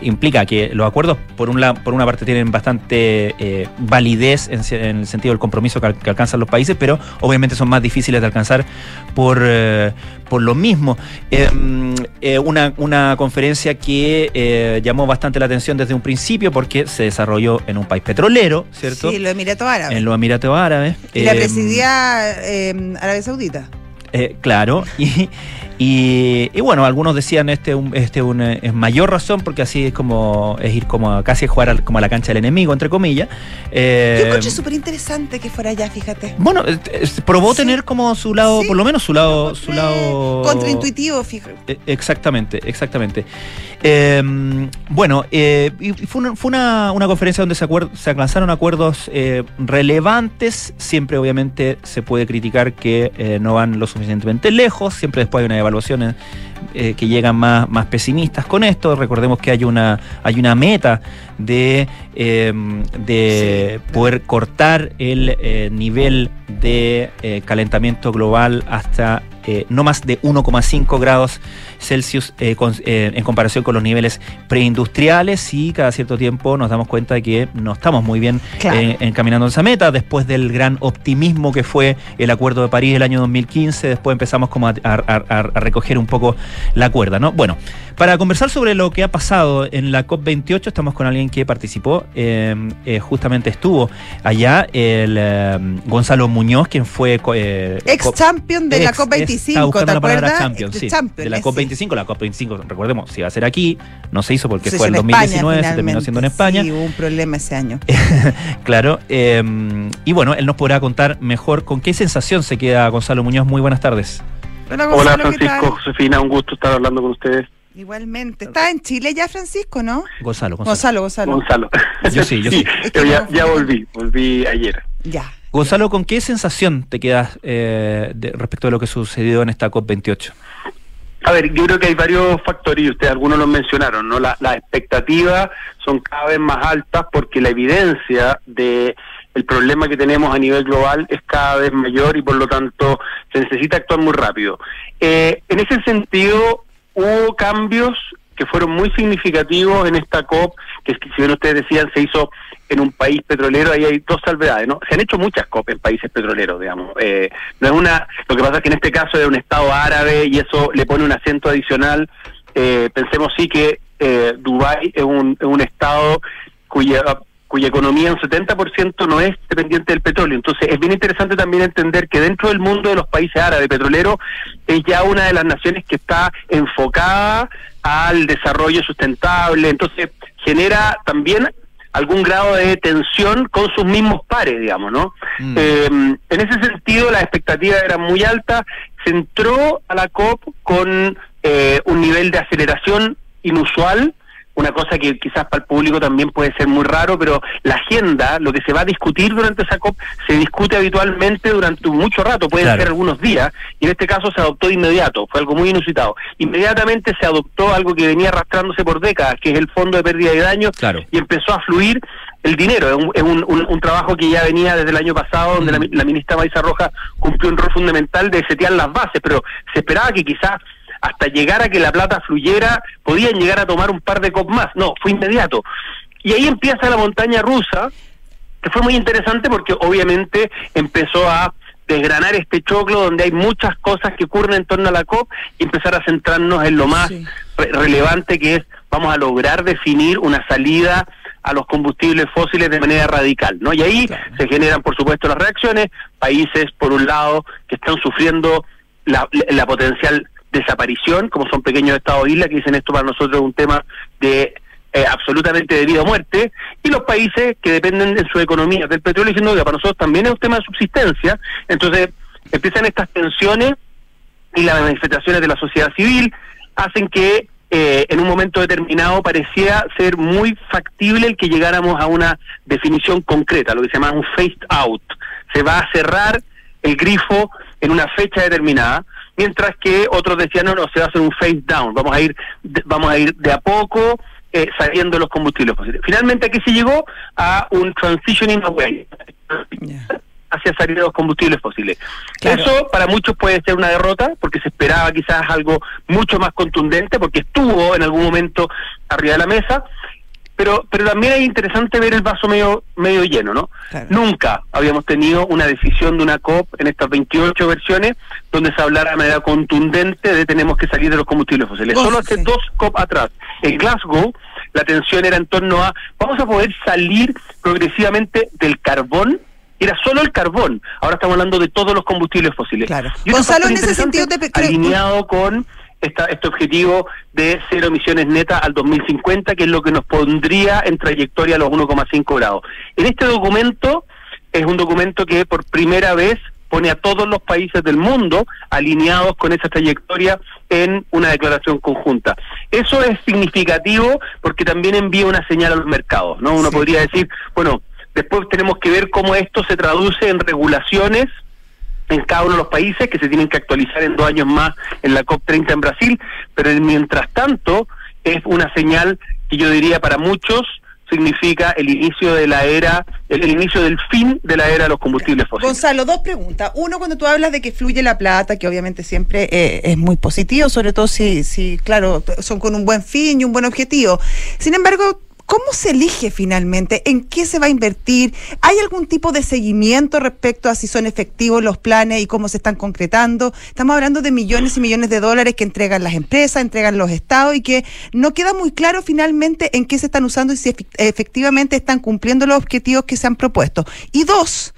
S2: implica que los acuerdos, por, un la- por una parte, tienen bastante eh, validez en, el sentido del compromiso que, al- que alcanzan los países, pero obviamente son más difíciles de alcanzar por, eh, por lo mismo. Em, eh, una, una conferencia que eh, llamó bastante la atención desde un principio porque se desarrolló en un país petrolero, ¿cierto?
S1: Sí, los Emiratos Árabes.
S2: en los Emiratos Árabes.
S1: y la
S2: Em,
S1: presidía eh, Arabia Saudita.
S2: Eh, claro, y, y, y bueno, algunos decían este, un, este un, eh, es mayor razón porque así es como es ir como a, casi a jugar al- como a la cancha del enemigo, entre comillas. Eh,
S1: Yo encontré súper interesante que fuera allá, fíjate.
S2: bueno, eh, eh, probó
S1: Sí.
S2: tener como su lado,
S1: Sí.
S2: por lo menos su lado, su lado
S1: Contraintuitivo, fíjate.
S2: Exactamente, exactamente. Eh, bueno, y fue, una, fue una, una conferencia donde se, acuer- se alcanzaron acuerdos relevantes. Siempre, obviamente, se puede criticar que no van lo suficientemente lejos. Siempre después hay unas evaluaciones eh, que llegan más, más pesimistas con esto. Recordemos que hay una, hay una meta de, eh, de
S1: Sí.
S2: poder cortar el eh, nivel de eh, calentamiento global hasta no más de 1,5 grados Celsius con- en comparación con los niveles preindustriales y cada cierto tiempo nos damos cuenta de que no estamos muy bien
S1: Claro.
S2: encaminando esa meta después del gran optimismo que fue el Acuerdo de París del año 2015 después empezamos como a, a- a- a recoger un poco la cuerda, ¿no? Bueno, para conversar sobre lo que ha pasado en la COP28 estamos con alguien que participó, eh, eh, justamente estuvo allá el eh, Gonzalo Muñoz, quien fue eh,
S1: Ex champion de la
S2: Ex- estaba
S1: COP25,
S2: buscando
S1: ¿te
S2: la
S1: acuerdas?
S2: champion, sí,
S1: champion,
S2: de la
S1: ese.
S2: COP25. La COP25, recordemos, si iba a ser aquí, no se hizo porque
S1: Se
S2: fue en
S1: hizo
S2: 2019, se terminó siendo en España.
S1: Sí, hubo un problema ese año.
S2: Claro. y bueno, él nos podrá contar mejor con qué sensación se queda Gonzalo Muñoz. Muy buenas tardes.
S1: Hola,
S4: Hola
S1: Gonzalo, ¿qué
S4: Francisco? Josefina, un gusto estar hablando con ustedes.
S1: Igualmente. Está en Chile ya, Francisco, ¿no?
S2: Gonzalo, Gonzalo.
S1: Gonzalo, Gonzalo.
S4: Gonzalo.
S2: Yo sí, yo sí.
S1: Es que
S4: yo ya, volví, volví ayer.
S1: Ya.
S2: Gonzalo, ¿con qué sensación te quedas eh, de- respecto a lo que sucedió en esta COP28?
S4: A ver, yo creo que hay varios factores y ustedes algunos los mencionaron, ¿no? La- Las expectativas son cada vez más altas porque la evidencia de el problema que tenemos a nivel global es cada vez mayor y por lo tanto se necesita actuar muy rápido. Eh, en ese sentido, hubo cambios que fueron muy significativos en esta COP, que si bien ustedes decían se hizo en un país petrolero, ahí hay dos salvedades, ¿no? Se han hecho muchas COP en países petroleros, digamos. Eh, no es una, lo que pasa es que en este caso es un Estado árabe y eso le pone un acento adicional. Eh, pensemos sí que eh, Dubái es un, es un Estado cuya cuya economía un 70% no es dependiente del petróleo. Entonces es bien interesante también entender que dentro del mundo de los países árabes petroleros es ya una de las naciones que está enfocada al desarrollo sustentable. Entonces genera también algún grado de tensión con sus mismos pares, digamos, ¿no? Mm. Eh, en ese sentido, las expectativas eran muy altas. Se entró a la COP con eh, un nivel de aceleración inusual, una cosa que quizás para el público también puede ser muy raro, pero la agenda, lo que se va a discutir durante esa COP, se discute habitualmente durante mucho rato, puede ser algunos días, y en este caso se adoptó de inmediato, fue algo muy inusitado. Inmediatamente se adoptó algo que venía arrastrándose por décadas, que es el Fondo de Pérdida de Daños, y empezó a fluir el dinero. Es un, un, trabajo que ya venía desde el año pasado, donde la, mm. la ministra Maisa Roja cumplió un rol fundamental de setear las bases, pero se esperaba que quizás hasta llegar a que la plata fluyera, podían llegar a tomar un par de cop más. No, fue inmediato. Y ahí empieza la montaña rusa, que fue muy interesante porque obviamente empezó a desgranar este choclo donde hay muchas cosas que ocurren en torno a la COP y empezar a centrarnos en lo más relevante que es vamos a lograr definir una salida a los combustibles fósiles de manera radical, ¿no? Y ahí se generan, por supuesto, las reacciones, países, por un lado, que están sufriendo la, la potencial desaparición, como son pequeños estados islas, que dicen esto para nosotros es un tema de eh, absolutamente de vida o muerte, y los países que dependen de su economía del petróleo diciendo que para nosotros también es un tema de subsistencia, entonces empiezan estas tensiones y las manifestaciones de la sociedad civil hacen que eh, en un momento determinado parecía ser muy factible el que llegáramos a una definición concreta, lo que se llama un phased out. Se va a cerrar el grifo en una fecha determinada, mientras que otros decían, no, no, se va a hacer un face down, vamos a ir de, vamos a ir de a poco eh, saliendo los combustibles fósiles. Finalmente aquí se llegó a un transitioning away. hacia salir de los combustibles fósiles. Eso para muchos puede ser una derrota, porque se esperaba quizás algo mucho más contundente, porque estuvo en algún momento arriba de la mesa, pero pero también es interesante ver el vaso medio medio lleno, ¿no? Nunca habíamos tenido una decisión de una COP en estas 28 versiones donde se hablara de manera contundente de tenemos que salir de los combustibles fósiles. Solo hace dos COP atrás, en Glasgow, la tensión era en torno a vamos a poder salir progresivamente del carbón era solo el carbón. Ahora estamos hablando de todos los combustibles fósiles.
S1: Claro. Gonzalo, en ese sentido, te...
S4: alineado con este objetivo de cero emisiones netas al 2050, que es lo que nos pondría en trayectoria a los 1,5 grados. En este documento es un documento que por primera vez pone a todos los países del mundo alineados con esa trayectoria en una declaración conjunta. Eso es significativo porque también envía una señal a los mercados, ¿no? Uno podría decir, bueno, después tenemos que ver cómo esto se traduce en regulaciones en cada uno de los países que se tienen que actualizar en dos años más en la COP30 en Brasil, pero mientras tanto es una señal que yo diría para muchos significa el inicio de la era, el, inicio del fin de la era de los combustibles fósiles.
S1: Gonzalo, dos preguntas. Uno, cuando tú hablas de que fluye la plata, que obviamente siempre eh, es muy positivo, sobre todo si, si, claro, son con un buen fin y un buen objetivo. Sin embargo, ¿Cómo se elige finalmente? ¿En qué se va a invertir? ¿Hay algún tipo de seguimiento respecto a si son efectivos los planes y cómo se están concretando? Estamos hablando de millones y millones de dólares que entregan las empresas, entregan los estados y que no queda muy claro finalmente en qué se están usando y si efectivamente están cumpliendo los objetivos que se han propuesto. Y dos,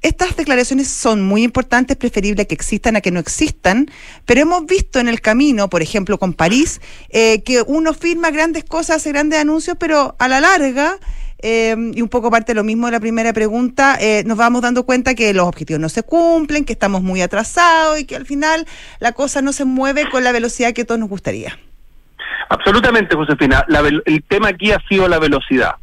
S1: estas declaraciones son muy importantes, preferible que existan a que no existan, pero hemos visto en el camino, por ejemplo con París, eh, que uno firma grandes cosas, hace grandes anuncios, pero a la larga, eh, y un poco parte de lo mismo de la primera pregunta, eh, nos vamos dando cuenta que los objetivos no se cumplen, que estamos muy atrasados y que al final la cosa no se mueve con la velocidad que todos nos gustaría.
S4: Absolutamente, Josefina. el tema aquí ha sido la velocidad.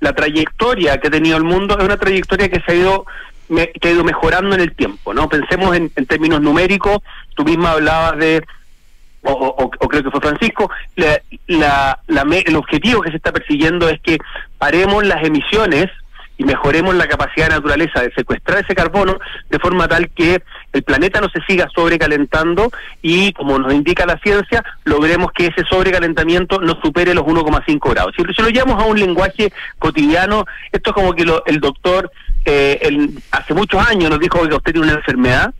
S4: La trayectoria que ha tenido el mundo es una trayectoria que se ha ido me, que ha ido mejorando en el tiempo, ¿no? Pensemos en, términos numéricos, tú misma hablabas de, o, creo que fue Francisco, la, la, el objetivo que se está persiguiendo es que paremos las emisiones y mejoremos la capacidad de la naturaleza de secuestrar ese carbono de forma tal que el planeta no se siga sobrecalentando y, como nos indica la ciencia, logremos que ese sobrecalentamiento no supere los 1,5 grados. Si, lo llevamos a un lenguaje cotidiano, esto es como que el doctor eh, hace muchos años nos dijo que usted tiene una enfermedad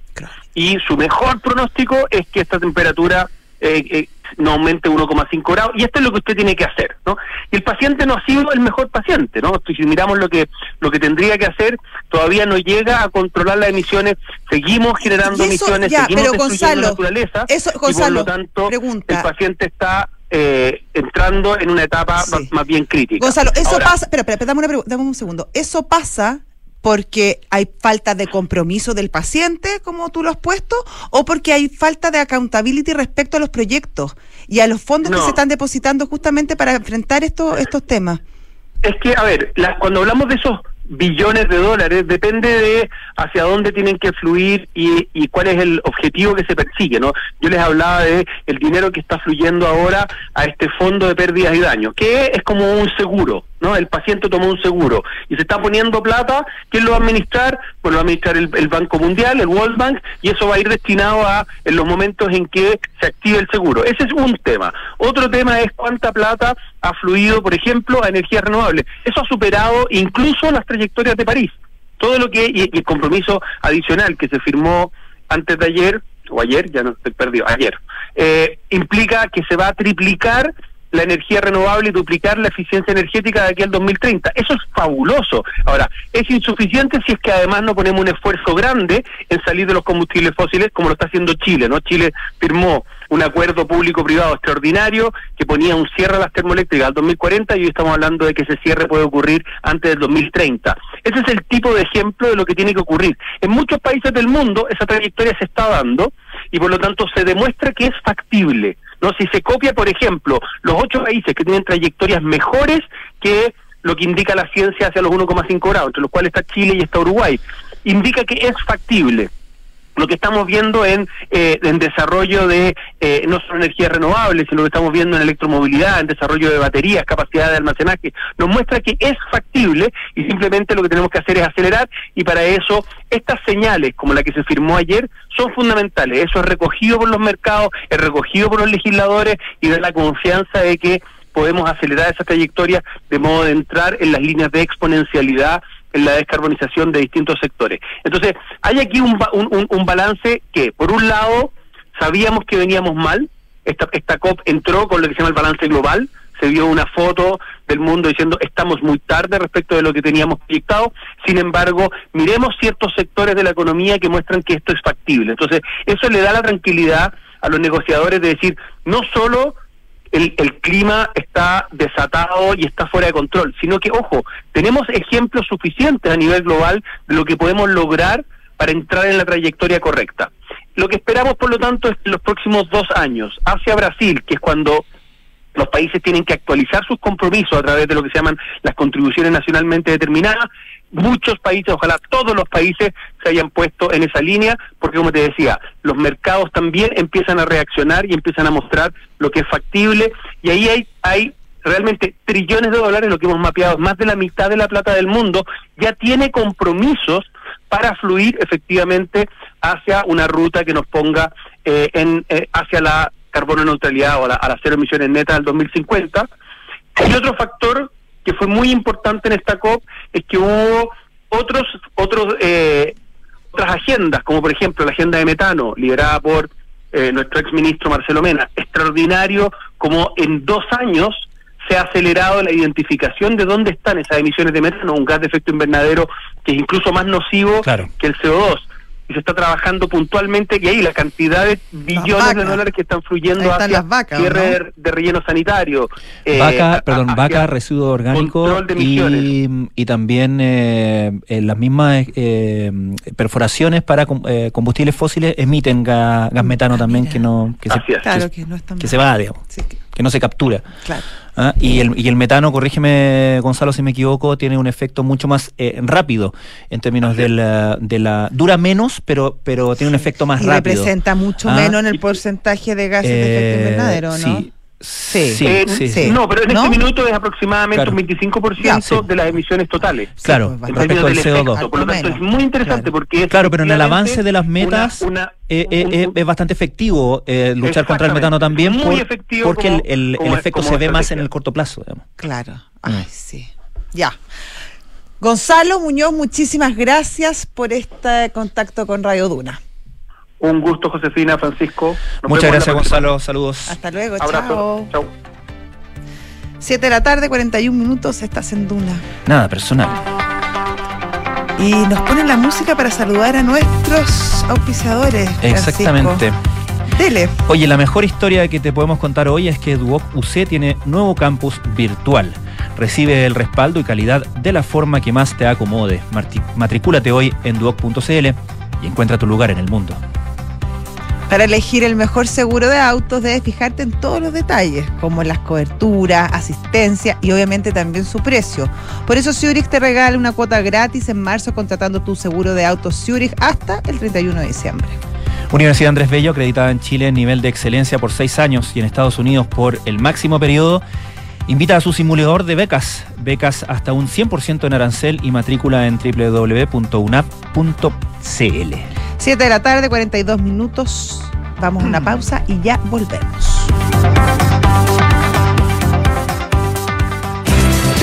S4: y su mejor pronóstico es que esta temperatura eh, eh, no aumente 1,5 grados y esto es lo que usted tiene que hacer, ¿no? Y el paciente no ha sido el mejor paciente, ¿no? Si miramos lo que lo que tendría que hacer, todavía no llega a controlar las emisiones, seguimos generando emisiones, seguimos destruyendo la naturaleza
S1: eso,
S4: y por lo tanto el paciente está eh, entrando en una etapa más, bien crítica.
S1: Gonzalo, eso pasa, pero, pero, dame, una dame un segundo, eso pasa porque hay falta de compromiso del paciente, como tú lo has puesto, o porque hay falta de accountability respecto a los proyectos y a los fondos que se están depositando justamente para enfrentar estos estos temas.
S4: Es que, a ver, cuando hablamos de esos billones de dólares, depende de hacia dónde tienen que fluir y, y, cuál es el objetivo que se persigue, ¿no? Yo les hablaba de el dinero que está fluyendo ahora a este fondo de pérdidas y daños, que es como un seguro, ¿no? El paciente tomó un seguro y se está poniendo plata, ¿quién lo va a administrar? Pues lo va a administrar el, Banco Mundial, el World Bank, y eso va a ir destinado a en los momentos en que se active el seguro. Ese es un tema. Otro tema es cuánta plata ha fluido, por ejemplo, a energías renovables. Eso ha superado incluso las trayectorias de París. Todo lo que, y, el compromiso adicional que se firmó antes de ayer, o ayer, ya no estoy perdido, ayer, eh, implica que se va a triplicar la energía renovable y duplicar la eficiencia energética de aquí al 2030. Eso es fabuloso. Ahora, es insuficiente si es que además no ponemos un esfuerzo grande en salir de los combustibles fósiles como lo está haciendo Chile, ¿no? Chile firmó un acuerdo público-privado extraordinario que ponía un cierre a las termoeléctricas al 2040 y hoy estamos hablando de que ese cierre puede ocurrir antes del 2030. Ese es el tipo de ejemplo de lo que tiene que ocurrir. En muchos países del mundo esa trayectoria se está dando y por lo tanto se demuestra que es factible. ¿No? Si se copia, por ejemplo, los ocho países que tienen trayectorias mejores que lo que indica la ciencia hacia los 1,5 grados, entre los cuales está Chile y está Uruguay, indica que es factible lo que estamos viendo en, eh, en desarrollo de eh, no solo energías renovables, sino que estamos viendo en electromovilidad, en desarrollo de baterías, capacidad de almacenaje, nos muestra que es factible y simplemente lo que tenemos que hacer es acelerar y para eso estas señales, como la que se firmó ayer, son fundamentales. Eso es recogido por los mercados, es recogido por los legisladores y da la confianza de que podemos acelerar esa trayectoria de modo de entrar en las líneas de exponencialidad en la descarbonización de distintos sectores. Entonces, hay aquí un, un, balance que, por un lado, sabíamos que veníamos mal, esta, esta COP entró con lo que se llama el balance global, se vio una foto del mundo diciendo estamos muy tarde respecto de lo que teníamos proyectado, sin embargo, miremos ciertos sectores de la economía que muestran que esto es factible. Entonces, eso le da la tranquilidad a los negociadores de decir, no solo el, clima está desatado y está fuera de control, sino que, ojo, tenemos ejemplos suficientes a nivel global de lo que podemos lograr para entrar en la trayectoria correcta. Lo que esperamos, por lo tanto, es que los próximos dos años, hacia Brasil, que es cuando los países tienen que actualizar sus compromisos a través de lo que se llaman las contribuciones nacionalmente determinadas, muchos países, ojalá todos los países se hayan puesto en esa línea, porque como te decía, los mercados también empiezan a reaccionar y empiezan a mostrar lo que es factible y ahí hay, hay realmente trillones de dólares, lo que hemos mapeado, más de la mitad de la plata del mundo, ya tiene compromisos para fluir efectivamente hacia una ruta que nos ponga eh, en, eh, hacia la carbono neutralidad o a la, cero emisiones netas del 2050. Y otro factor que fue muy importante en esta COP es que hubo otros otros eh, otras agendas, como por ejemplo la agenda de metano, liderada por eh, nuestro exministro Marcelo Mena. Extraordinario como en dos años se ha acelerado la identificación de dónde están esas emisiones de metano, un gas de efecto invernadero que es incluso más nocivo que el CO2 y se está trabajando puntualmente y ahí la cantidad de billones de dólares que están fluyendo hacia las vacas, cierre de, relleno sanitario
S2: eh, vaca perdón vaca residuo orgánico y, y, también eh, las mismas eh, perforaciones para eh, combustibles fósiles emiten gas, metano también que no que se, que, se va digamos. Que no se captura claro ¿ah? y, el, y el metano, corrígeme Gonzalo si me equivoco, tiene un efecto mucho más eh, rápido en términos de la, de la... Dura menos, pero, pero tiene un efecto más
S1: y
S2: rápido.
S1: representa mucho ¿Ah? menos en el porcentaje de gases de efecto eh, invernadero, ¿no?
S2: Sí,
S1: Sí.
S2: Sí,
S4: Eh,
S2: sí,
S1: sí.
S4: No, pero en
S1: ¿No?
S4: este minuto es aproximadamente
S2: Claro.
S4: un 25%
S1: Ya, sí.
S4: de las emisiones totales.
S2: Claro,
S4: En
S2: respecto al
S4: del
S2: CO2.
S4: efecto. Por lo tanto, es muy interesante
S1: menos,
S4: porque es
S2: Claro, pero en el avance de las metas
S4: una- una-
S2: eh, eh,
S4: un-
S2: eh,
S4: un-
S2: es bastante efectivo eh, luchar contra el metano también
S4: Muy
S2: por-
S4: efectivo
S2: porque
S4: como-
S2: el, el-
S4: como-
S2: el efecto se ve más en el corto plazo. digamos.
S1: Claro. Ay,
S2: Mm.
S1: sí. Ya. Gonzalo Muñoz, muchísimas gracias por este contacto con Radio Duna.
S4: Un gusto, Josefina, Francisco. Nos
S2: Muchas gracias. Gonzalo. Saludos.
S1: Hasta luego,
S4: Abrazo.
S1: chao.
S4: Chao.
S1: 7 de la tarde, 41 minutos, estás en Duna.
S2: Nada personal.
S1: Y nos ponen la música para saludar a nuestros auspiciadores. Francisco.
S2: Exactamente.
S1: Dele.
S2: Oye, la mejor historia que te podemos contar hoy es que Duoc UC tiene nuevo campus virtual. Recibe el respaldo y calidad de la forma que más te acomode. Marti- Matricúlate hoy en duoc.cl y encuentra tu lugar en el mundo.
S1: Para elegir el mejor seguro de autos debes fijarte en todos los detalles, como las coberturas, asistencia y obviamente también su precio. Por eso Zurich te regala una cuota gratis en marzo contratando tu seguro de autos Zurich hasta el 31 de diciembre.
S2: Universidad Andrés Bello, acreditada en Chile en nivel de excelencia por seis años y en Estados Unidos por el máximo periodo, invita a su simulador de becas. Becas hasta un 100% en arancel y matrícula en www.unap.cl.
S1: 7 de la tarde, 42 minutos. Vamos a una pausa y ya volvemos.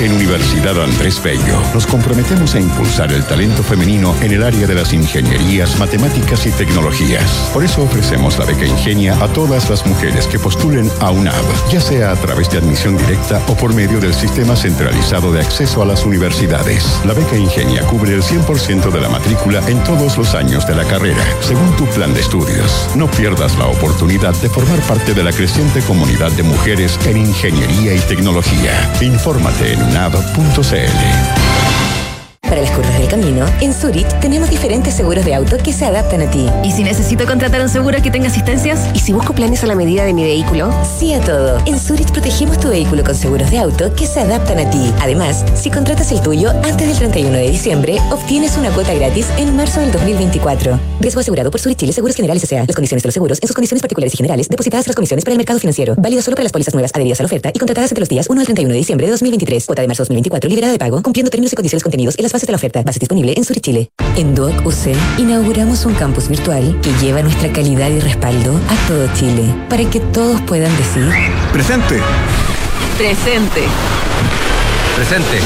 S5: En Universidad Andrés Bello nos comprometemos a impulsar el talento femenino en el área de las ingenierías, matemáticas y tecnologías. Por eso ofrecemos la beca Ingenia a todas las mujeres que postulen a UNAV, ya sea a través de admisión directa o por medio del sistema centralizado de acceso a las universidades. La beca Ingenia cubre el 100% de la matrícula en todos los años de la carrera, según tu plan de estudios. No pierdas la oportunidad de formar parte de la creciente comunidad de mujeres en ingeniería y tecnología. Infórmate en unab.cl.
S6: Para las curvas del camino, en Zurich tenemos diferentes seguros de auto que se adaptan a ti.
S7: ¿Y si necesito contratar un seguro que tenga asistencias?
S6: ¿Y si busco planes a la medida de mi vehículo? Sí a todo. En Zurich protegemos tu vehículo con seguros de auto que se adaptan a ti. Además, si contratas el tuyo antes del 31 de diciembre, obtienes una cuota gratis en marzo del 2024. Riesgo asegurado por Zurich Chile Seguros Generales S.A. Las condiciones de los seguros en sus condiciones particulares y generales depositadas en las comisiones para el mercado financiero. Válido solo para las pólizas nuevas adheridas a la oferta y contratadas entre los días 1 al 31 de diciembre de 2023. Cuota de marzo 2024 liberada de pago, cumpliendo términos y condiciones contenidos en las bases de la oferta. Base disponible en Zurich Chile. En Duoc UC inauguramos un campus virtual que lleva nuestra calidad y respaldo a todo Chile para que todos puedan decir
S5: Presente.
S7: Presente.
S8: Presente.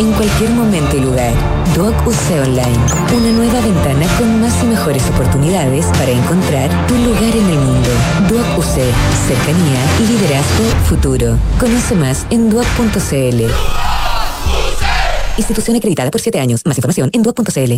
S6: en cualquier momento y lugar. Duoc UC Online, una nueva ventana con más y mejores oportunidades para encontrar tu lugar en el mundo. Duoc UC, cercanía, liderazgo, futuro. Conoce más en duoc.cl. Institución acreditada por 7 años. Más información en duoc.cl.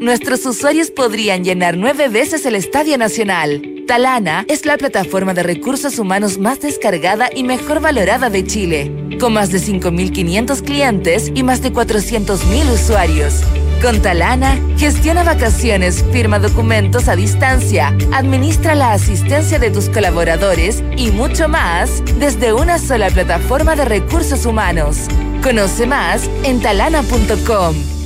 S9: Nuestros usuarios podrían llenar nueve veces el Estadio Nacional. Talana es la plataforma de recursos humanos más descargada y mejor valorada de Chile, con más de 5.500 clientes y más de 400.000 usuarios. Con Talana, gestiona vacaciones, firma documentos a distancia, administra la asistencia de tus colaboradores y mucho más desde una sola plataforma de recursos humanos. Conoce más en talana.com.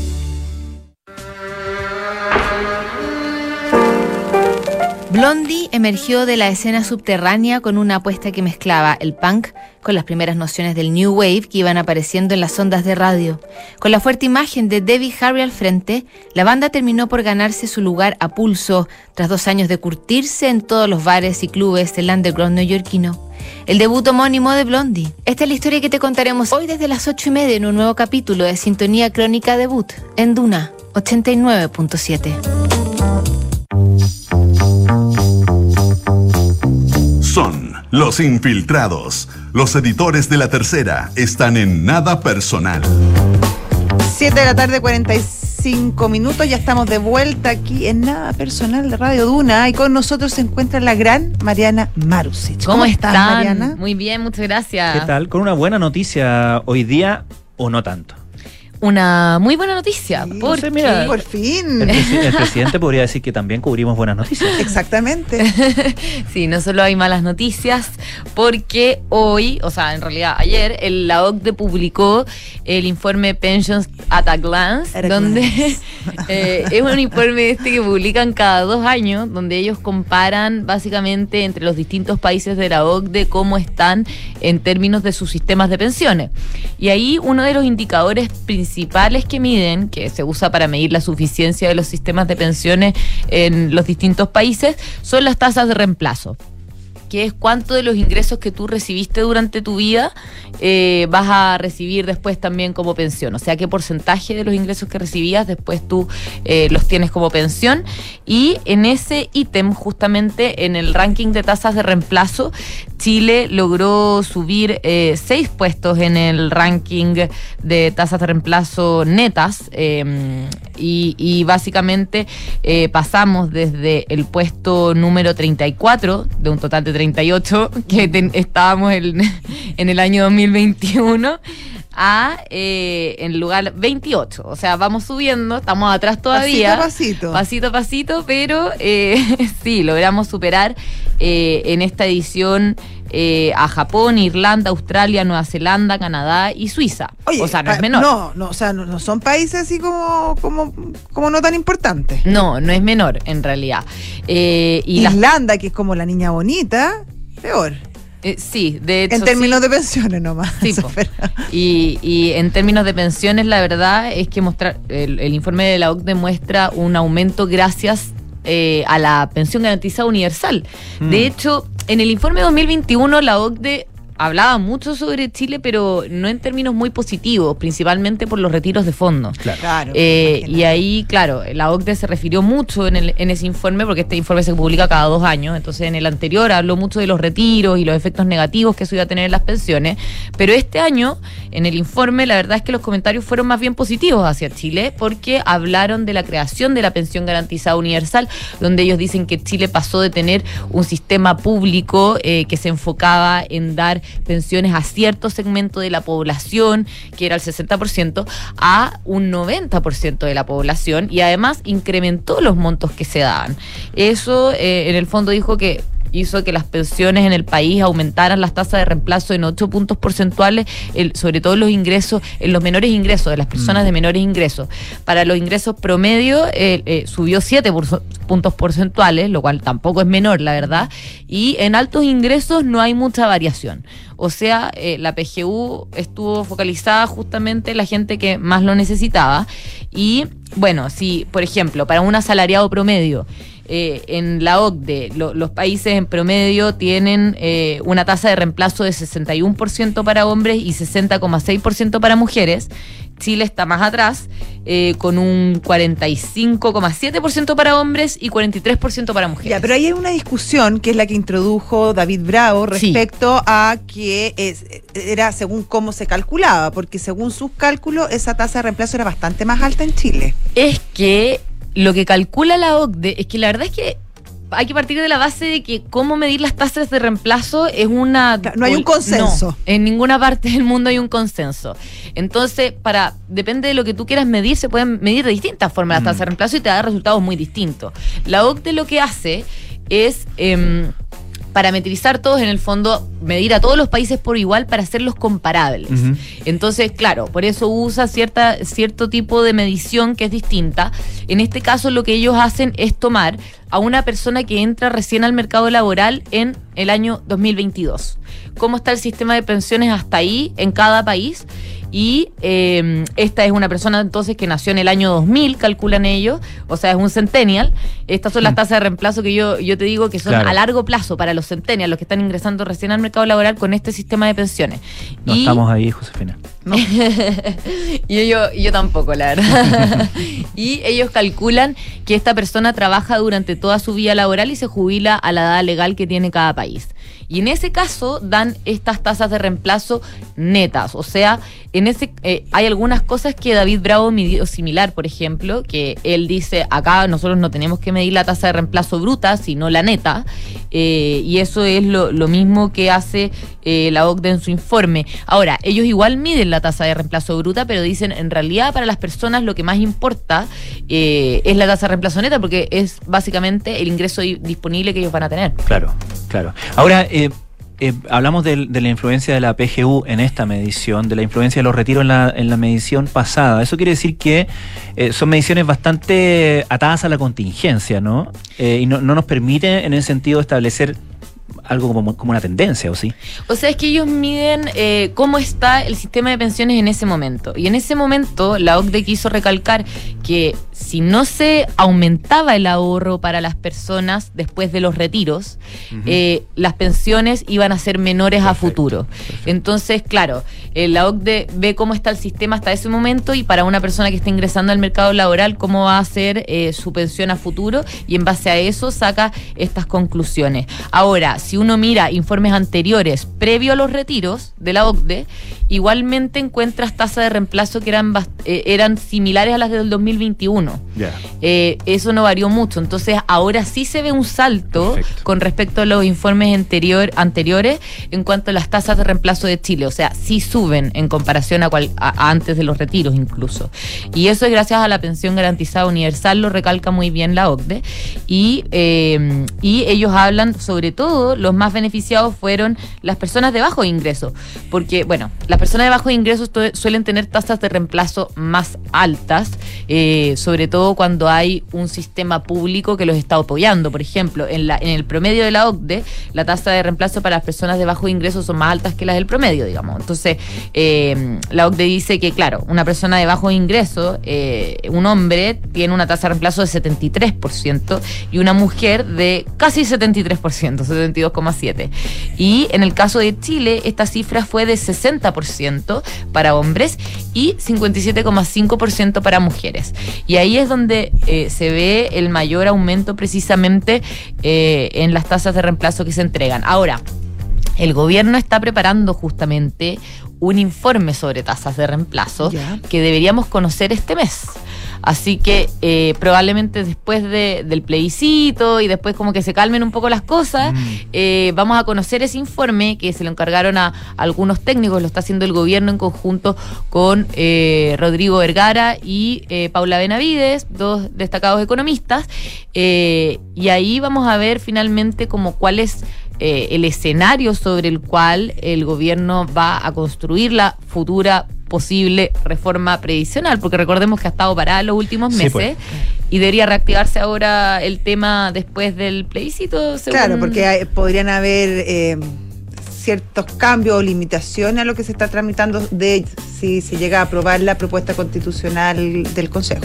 S10: Blondie emergió de la escena subterránea con una apuesta que mezclaba el punk con las primeras nociones del new wave que iban apareciendo en las ondas de radio. Con la fuerte imagen de Debbie Harry al frente, la banda terminó por ganarse su lugar a pulso tras dos años de curtirse en todos los bares y clubes del underground neoyorquino. El debut homónimo de Blondie. Esta es la historia que te contaremos hoy desde las ocho y media en un nuevo capítulo de Sintonía Crónica Debut en Duna 89.7.
S11: Son los infiltrados. Los editores de la tercera están en nada personal.
S1: 7 de la tarde, 45 minutos. Ya estamos de vuelta aquí en Nada Personal de Radio Duna. Y con nosotros se encuentra la gran Mariana Marusic.
S10: ¿Cómo, estás? Mariana? Muy bien, muchas gracias.
S2: ¿Qué tal? Con una buena noticia hoy día o no tanto.
S12: Una muy buena noticia.
S1: Sí,
S12: porque
S2: mira.
S1: Por fin.
S2: El, presi- el presidente podría decir que también cubrimos buenas noticias.
S1: Exactamente.
S12: Sí, no solo hay malas noticias, porque hoy, o sea, en realidad ayer, el, la OCDE publicó el informe Pensions at a Glance,
S1: At a
S12: donde
S1: glance.
S12: eh, es un informe este que publican cada dos años, donde ellos comparan básicamente entre los distintos países de la OCDE cómo están en términos de sus sistemas de pensiones. Y ahí uno de los indicadores principales que miden, que se usa para medir la suficiencia de los sistemas de pensiones en los distintos países, son las tasas de reemplazo que es cuánto de los ingresos que tú recibiste durante tu vida eh, vas a recibir después también como pensión. O sea, qué porcentaje de los ingresos que recibías después tú eh, los tienes como pensión. Y en ese ítem, justamente en el ranking de tasas de reemplazo, Chile logró subir eh, seis puestos en el ranking de tasas de reemplazo netas. eh, y, y básicamente eh, pasamos desde el puesto número 34 de un total de 38 que estábamos en, en el año 2021 a eh, en lugar 28. O sea, vamos subiendo, estamos atrás todavía.
S1: Pasito a pasito.
S12: Pasito a pasito, pero eh, sí, logramos superar eh, en esta edición eh, a Japón, Irlanda, Australia, Nueva Zelanda, Canadá y Suiza.
S1: Oye,
S12: o sea, no es menor.
S1: No, no, o sea, no, no son países así como, como, como no tan importantes.
S12: No, no es menor en realidad. Eh, y las-
S1: Irlanda, que es como la niña bonita, peor.
S12: Eh, sí, de hecho.
S1: En
S12: sí.
S1: términos de pensiones nomás.
S12: Sí, y, y en términos de pensiones, la verdad es que mostrar, el, el informe de la OCDE muestra un aumento gracias eh, a la pensión garantizada universal.
S2: Mm.
S12: De hecho, en el informe 2021 la OCDE hablaba mucho sobre Chile, pero no en términos muy positivos, principalmente por los retiros de fondos.
S1: Claro.
S12: Eh, y ahí, claro, la OCDE se refirió mucho en, el- en ese informe, porque este informe se publica cada dos años, entonces en el anterior habló mucho de los retiros y los efectos negativos que eso iba a tener en las pensiones, pero este año, en el informe, la verdad es que los comentarios fueron más bien positivos hacia Chile, porque hablaron de la creación de la pensión garantizada universal, donde ellos dicen que Chile pasó de tener un sistema público eh, que se enfocaba en dar pensiones a cierto segmento de la población, que era el 60%, a un 90% de la población y además incrementó los montos que se daban. Eso eh, en el fondo dijo que hizo que las pensiones en el país aumentaran las tasas de reemplazo en 8 puntos porcentuales, el- sobre todo los ingresos, en los menores ingresos, de las personas de menores ingresos. Para los ingresos promedio eh, eh, subió 7 por- puntos porcentuales, lo cual tampoco es menor, la verdad, y en altos ingresos no hay mucha variación. O sea, eh, la PGU estuvo focalizada justamente en la gente que más lo necesitaba. Y bueno, si, por ejemplo, para un asalariado promedio, eh, en la OCDE, lo- los países en promedio tienen eh, una tasa de reemplazo de 61% para hombres y 60,6% para mujeres. Chile está más atrás, eh, con un 45,7% para hombres y 43% para mujeres.
S1: Ya, pero ahí hay una discusión que es la que introdujo David Bravo
S12: Sí.
S1: respecto a que es, era según cómo se calculaba, porque según sus cálculos esa tasa de reemplazo era bastante más alta en Chile.
S12: es que lo que calcula la OCDE es que la verdad es que hay que partir de la base de que cómo medir las tasas de reemplazo es una...
S1: No hay un consenso.
S12: No, en ninguna parte del mundo hay un consenso. Entonces, para depende de lo que tú quieras medir, se pueden medir de distintas formas las tasas de reemplazo y te da resultados muy distintos. La OCDE lo que hace es... em, parametrizar todos en el fondo, medir a todos los países por igual para hacerlos comparables. Entonces, claro, por eso usa cierta, cierto tipo de medición que es distinta. En este caso, lo que ellos hacen es tomar a una persona que entra recién al mercado laboral en el año 2022. ¿Cómo está el sistema de pensiones hasta ahí en cada país? Y eh, esta es una persona entonces que nació en el año 2000, calculan ellos, o sea, es un centennial. Estas son las tasas de reemplazo que yo, yo te digo que son
S2: Claro.
S12: a largo plazo para los centennials, los que están ingresando recién al mercado laboral con este sistema de pensiones.
S2: No
S12: Y-
S2: estamos ahí, Josefina.
S12: y yo, y yo tampoco, la verdad. y ellos calculan que esta persona trabaja durante toda su vida laboral y se jubila a la edad legal que tiene cada país. Y en ese caso dan estas tasas de reemplazo netas. O sea, en ese eh, hay algunas cosas que David Bravo midió similar, por ejemplo, que él dice, acá nosotros no tenemos que medir la tasa de reemplazo bruta, sino la neta. eh, y eso es lo, lo mismo que hace eh, la OCDE en su informe. Ahora, ellos igual miden la tasa de reemplazo bruta, pero dicen, en realidad para las personas lo que más importa eh, es la tasa de reemplazo neta, porque es básicamente el ingreso di- disponible que ellos van a tener.
S2: Claro, claro. Ahora, eh, hablamos de, la influencia de la PGU en esta medición, de la influencia de los retiros en la, en la medición pasada. Eso quiere decir que eh, son mediciones bastante atadas a la contingencia, ¿no? Eh, y no, no nos permite en ese sentido establecer algo como, como una tendencia, ¿o sí?
S12: O sea, es que ellos miden eh, cómo está el sistema de pensiones en ese momento. Y en ese momento la OCDE quiso recalcar que si no se aumentaba el ahorro para las personas después de los retiros, eh, las pensiones iban a ser menores a futuro. Entonces, claro, eh, la OCDE ve cómo está el sistema hasta ese momento y para una persona que está ingresando al mercado laboral, cómo va a ser eh, su pensión a futuro y en base a eso saca estas conclusiones. Ahora, si uno mira informes anteriores, previo a los retiros de la OCDE, igualmente encuentras tasas de reemplazo que eran, eh, eran similares a las del 2021.
S3: Ya.
S12: Eh, eso no varió mucho. Entonces, ahora sí se ve un salto con respecto a los informes anterior, anteriores en cuanto a las tasas de reemplazo de Chile. O sea, sí suben en comparación a, cual- a- a antes de los retiros incluso. Y eso es gracias a la pensión garantizada universal, lo recalca muy bien la OCDE. Y, eh, y ellos hablan, sobre todo, los más beneficiados fueron las personas de bajo ingreso. Porque, bueno, las personas de bajo ingreso suelen tener tasas de reemplazo más altas, eh, sobre todo cuando hay un sistema público que los está apoyando. Por ejemplo, en, la, en el promedio de la OCDE, la tasa de reemplazo para las personas de bajo ingreso son más altas que las del promedio, digamos. Entonces, eh, la OCDE dice que, claro, una persona de bajo ingreso, eh, un hombre, tiene una tasa de reemplazo de 73% y una mujer de casi 73%, 72,7%. Y en el caso de Chile, esta cifra fue de 60% para hombres y 57,5% para mujeres. Y ahí es donde eh, se ve el mayor aumento precisamente eh, en las tasas de reemplazo que se entregan. Ahora, el gobierno está preparando justamente un informe sobre tasas de reemplazo que deberíamos conocer este mes. Así que eh, probablemente después de- del plebiscito y después como que se calmen un poco las cosas, eh, vamos a conocer ese informe que se lo encargaron a, algunos técnicos, lo está haciendo el gobierno en conjunto con eh, Rodrigo Vergara y eh, Paula Benavides, dos destacados economistas, y ahí vamos a ver finalmente como cuál es el escenario sobre el cual el gobierno va a construir la futura posible reforma previsional, porque recordemos que ha estado parada los últimos
S1: Sí,
S12: meses
S1: pues.
S12: y debería reactivarse ahora el tema después del plebiscito. según-
S1: Claro, porque hay- podrían haber eh, ciertos cambios o limitaciones a lo que se está tramitando de si se llega a aprobar la propuesta constitucional del Consejo.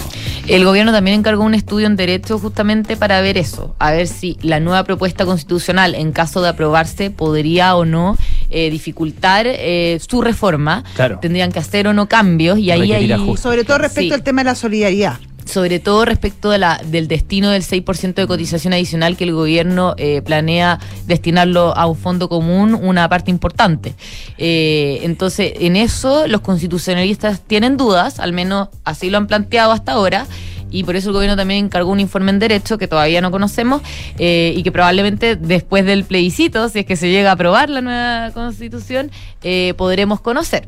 S12: El gobierno también encargó un estudio en derecho justamente para ver eso, a ver si la nueva propuesta constitucional, en caso de aprobarse, podría o no eh, dificultar eh, su reforma.
S1: Claro.
S12: Tendrían que hacer o no cambios y ahí hay...
S1: Sobre todo respecto
S12: Sí.
S1: al tema de la solidaridad.
S12: sobre todo respecto de la, del destino del 6% de cotización adicional que el gobierno eh, planea destinarlo a un fondo común, una parte importante. Eh, entonces, en eso los constitucionalistas tienen dudas, al menos así lo han planteado hasta ahora. Y por eso el gobierno también encargó un informe en derecho que todavía no conocemos eh, y que probablemente después del plebiscito, si es que se llega a aprobar la nueva constitución, eh, podremos conocer.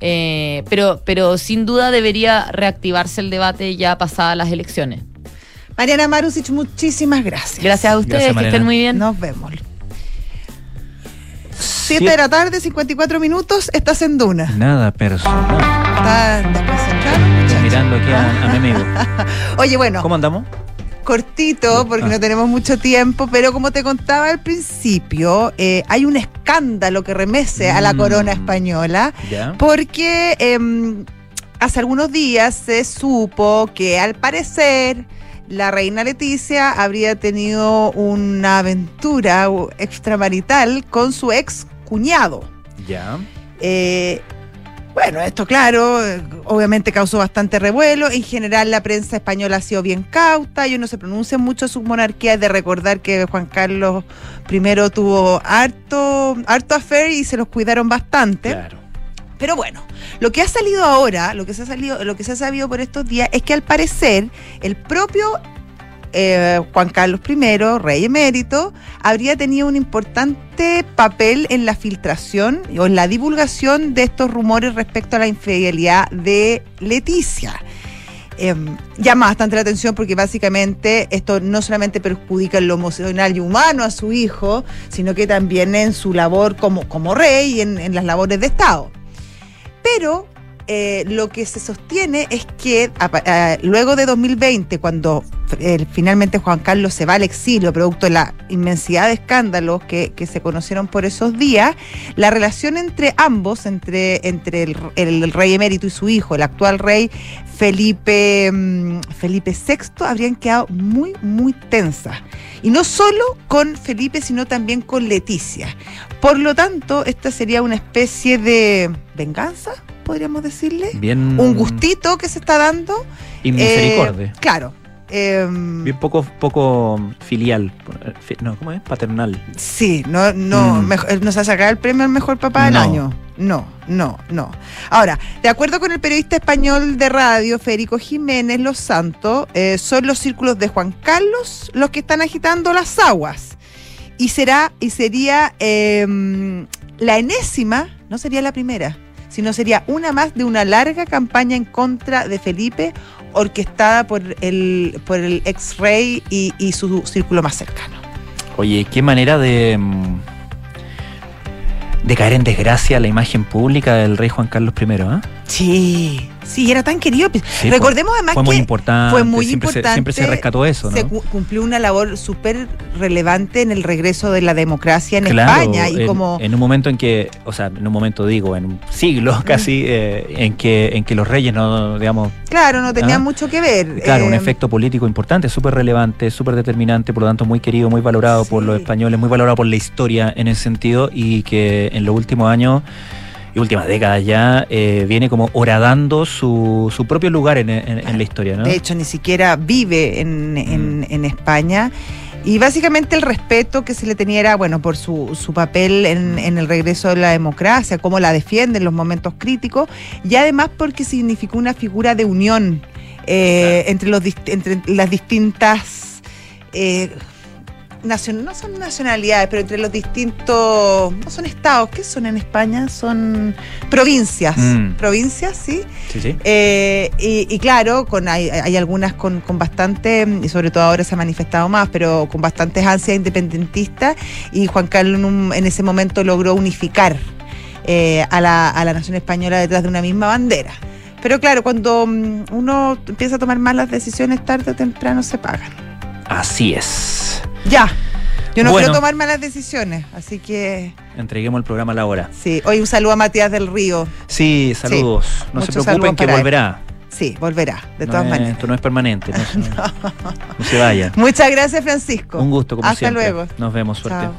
S12: Eh, pero, pero sin duda debería reactivarse el debate ya pasadas las elecciones.
S1: Mariana Marusic, muchísimas gracias.
S12: Gracias a ustedes,
S2: Gracias,
S12: que estén muy bien.
S1: Nos vemos. 7 de la tarde, 54 minutos, estás en Duna.
S2: Nada personal.
S1: Está desconcentrado.
S2: Estoy mirando aquí a, a mi amigo.
S1: Oye, bueno.
S2: ¿Cómo andamos?
S1: cortito porque
S2: Ah.
S1: no tenemos mucho tiempo, pero como te contaba al principio, eh, hay un escándalo que remece a la
S2: Mm.
S1: corona española porque em, hace algunos días se supo que al parecer la reina Leticia habría tenido una aventura extramarital con su ex cuñado.
S2: Ya.
S1: Eh, Bueno, esto claro, obviamente causó bastante revuelo. En general la prensa española ha sido bien cauta, ellos no se pronuncian mucho su monarquía, de recordar que Juan Carlos I tuvo harto, harto affair y se los cuidaron bastante.
S2: Claro.
S1: Pero bueno, lo que ha salido ahora, lo que se ha salido, lo que se ha sabido por estos días es que al parecer el propio eh, Juan Carlos I, rey emérito, habría tenido un importante papel en la filtración o en la divulgación de estos rumores respecto a la infidelidad de Leticia. Eh, llama bastante la atención porque básicamente esto no solamente perjudica en lo emocional y humano a su hijo, sino que también en su labor como, como rey y en, en las labores de Estado. Pero eh, lo que se sostiene es que a, a, luego de 2020, cuando eh, finalmente Juan Carlos se va al exilio, producto de la inmensidad de escándalos que, se conocieron por esos días, la relación entre ambos, entre, entre el, rey emérito y su hijo, el actual rey Felipe, um, Felipe VI, habrían quedado muy, muy tensas. Y no solo con Felipe, sino también con Leticia. Por lo tanto, esta sería una especie de venganza, podríamos decirle.
S2: Bien.
S1: Un gustito que se está dando.
S2: Y misericordia.
S1: Eh, claro.
S2: Eh, Bien poco, poco filial. No, ¿cómo es? Paternal.
S1: Sí, no, no, mm. mejor, nos ha sacado el premio al mejor papá del
S2: No.
S1: año. No, no, no. Ahora, de acuerdo con el periodista español de radio, Federico Jiménez Los Santos, eh, son los círculos de Juan Carlos los que están agitando las aguas. Y será, y sería eh, la enésima, no sería la primera, sino sería una más de una larga campaña en contra de Felipe, orquestada por el, por el ex rey y, y su círculo más cercano.
S2: Oye, qué manera de. de caer en desgracia la imagen pública del rey Juan Carlos I, ¿eh?
S1: Sí, sí, era tan querido.
S2: Sí,
S1: Recordemos además
S2: fue
S1: que
S2: muy importante.
S1: fue muy
S2: siempre
S1: importante.
S2: Se, siempre se rescató eso, ¿no?
S1: Se cu- cumplió una labor súper relevante en el regreso de la democracia en
S2: Claro,
S1: España y
S2: en,
S1: como
S2: en un momento en que, o sea, en un momento digo, en un siglo casi, eh, en que en que los reyes no, digamos,
S1: claro no tenían
S2: Ah,
S1: mucho que ver.
S2: claro, un
S1: Eh,
S2: efecto político importante, súper relevante, súper determinante, por lo tanto muy querido, muy valorado por los españoles, muy valorado por la historia en ese sentido y que en los últimos años y últimas décadas ya eh, viene como horadando su, su propio lugar en, en- en la historia, ¿no?
S1: De hecho, ni siquiera vive en, en- en España. Y básicamente el respeto que se le tenía era, bueno, por su, su papel en, en el regreso de la democracia, cómo la defiende en los momentos críticos, y además porque significó una figura de unión eh, entre, los, entre las distintas... eh, nacion- no son nacionalidades, pero entre los distintos, no son estados, ¿qué son en España? Son provincias,
S2: Mm.
S1: provincias, sí.
S2: Sí, sí.
S1: Eh, y, y claro, con hay, hay algunas con, con bastante, y sobre todo ahora se ha manifestado más, pero con bastantes ansias independentistas, y Juan Carlos en, un- en ese momento logró unificar eh, a, la, a la nación española detrás de una misma bandera. Pero claro, cuando mm, uno empieza a tomar malas decisiones tarde o temprano se pagan.
S2: Así es.
S1: Ya. Yo no
S2: Bueno.
S1: quiero tomar malas decisiones, así que
S2: Entreguemos el programa a la hora.
S1: sí. Hoy un saludo a Matías del Río.
S2: Sí, saludos. no se preocupen que
S1: él.
S2: volverá.
S1: Sí, volverá, de
S2: No
S1: todas
S2: es-
S1: maneras.
S2: Esto no es permanente, no, se- no se vaya.
S1: Muchas gracias, Francisco.
S2: Un gusto, como
S1: Hasta
S2: siempre.
S1: luego.
S2: Nos vemos, suerte.
S1: Chao.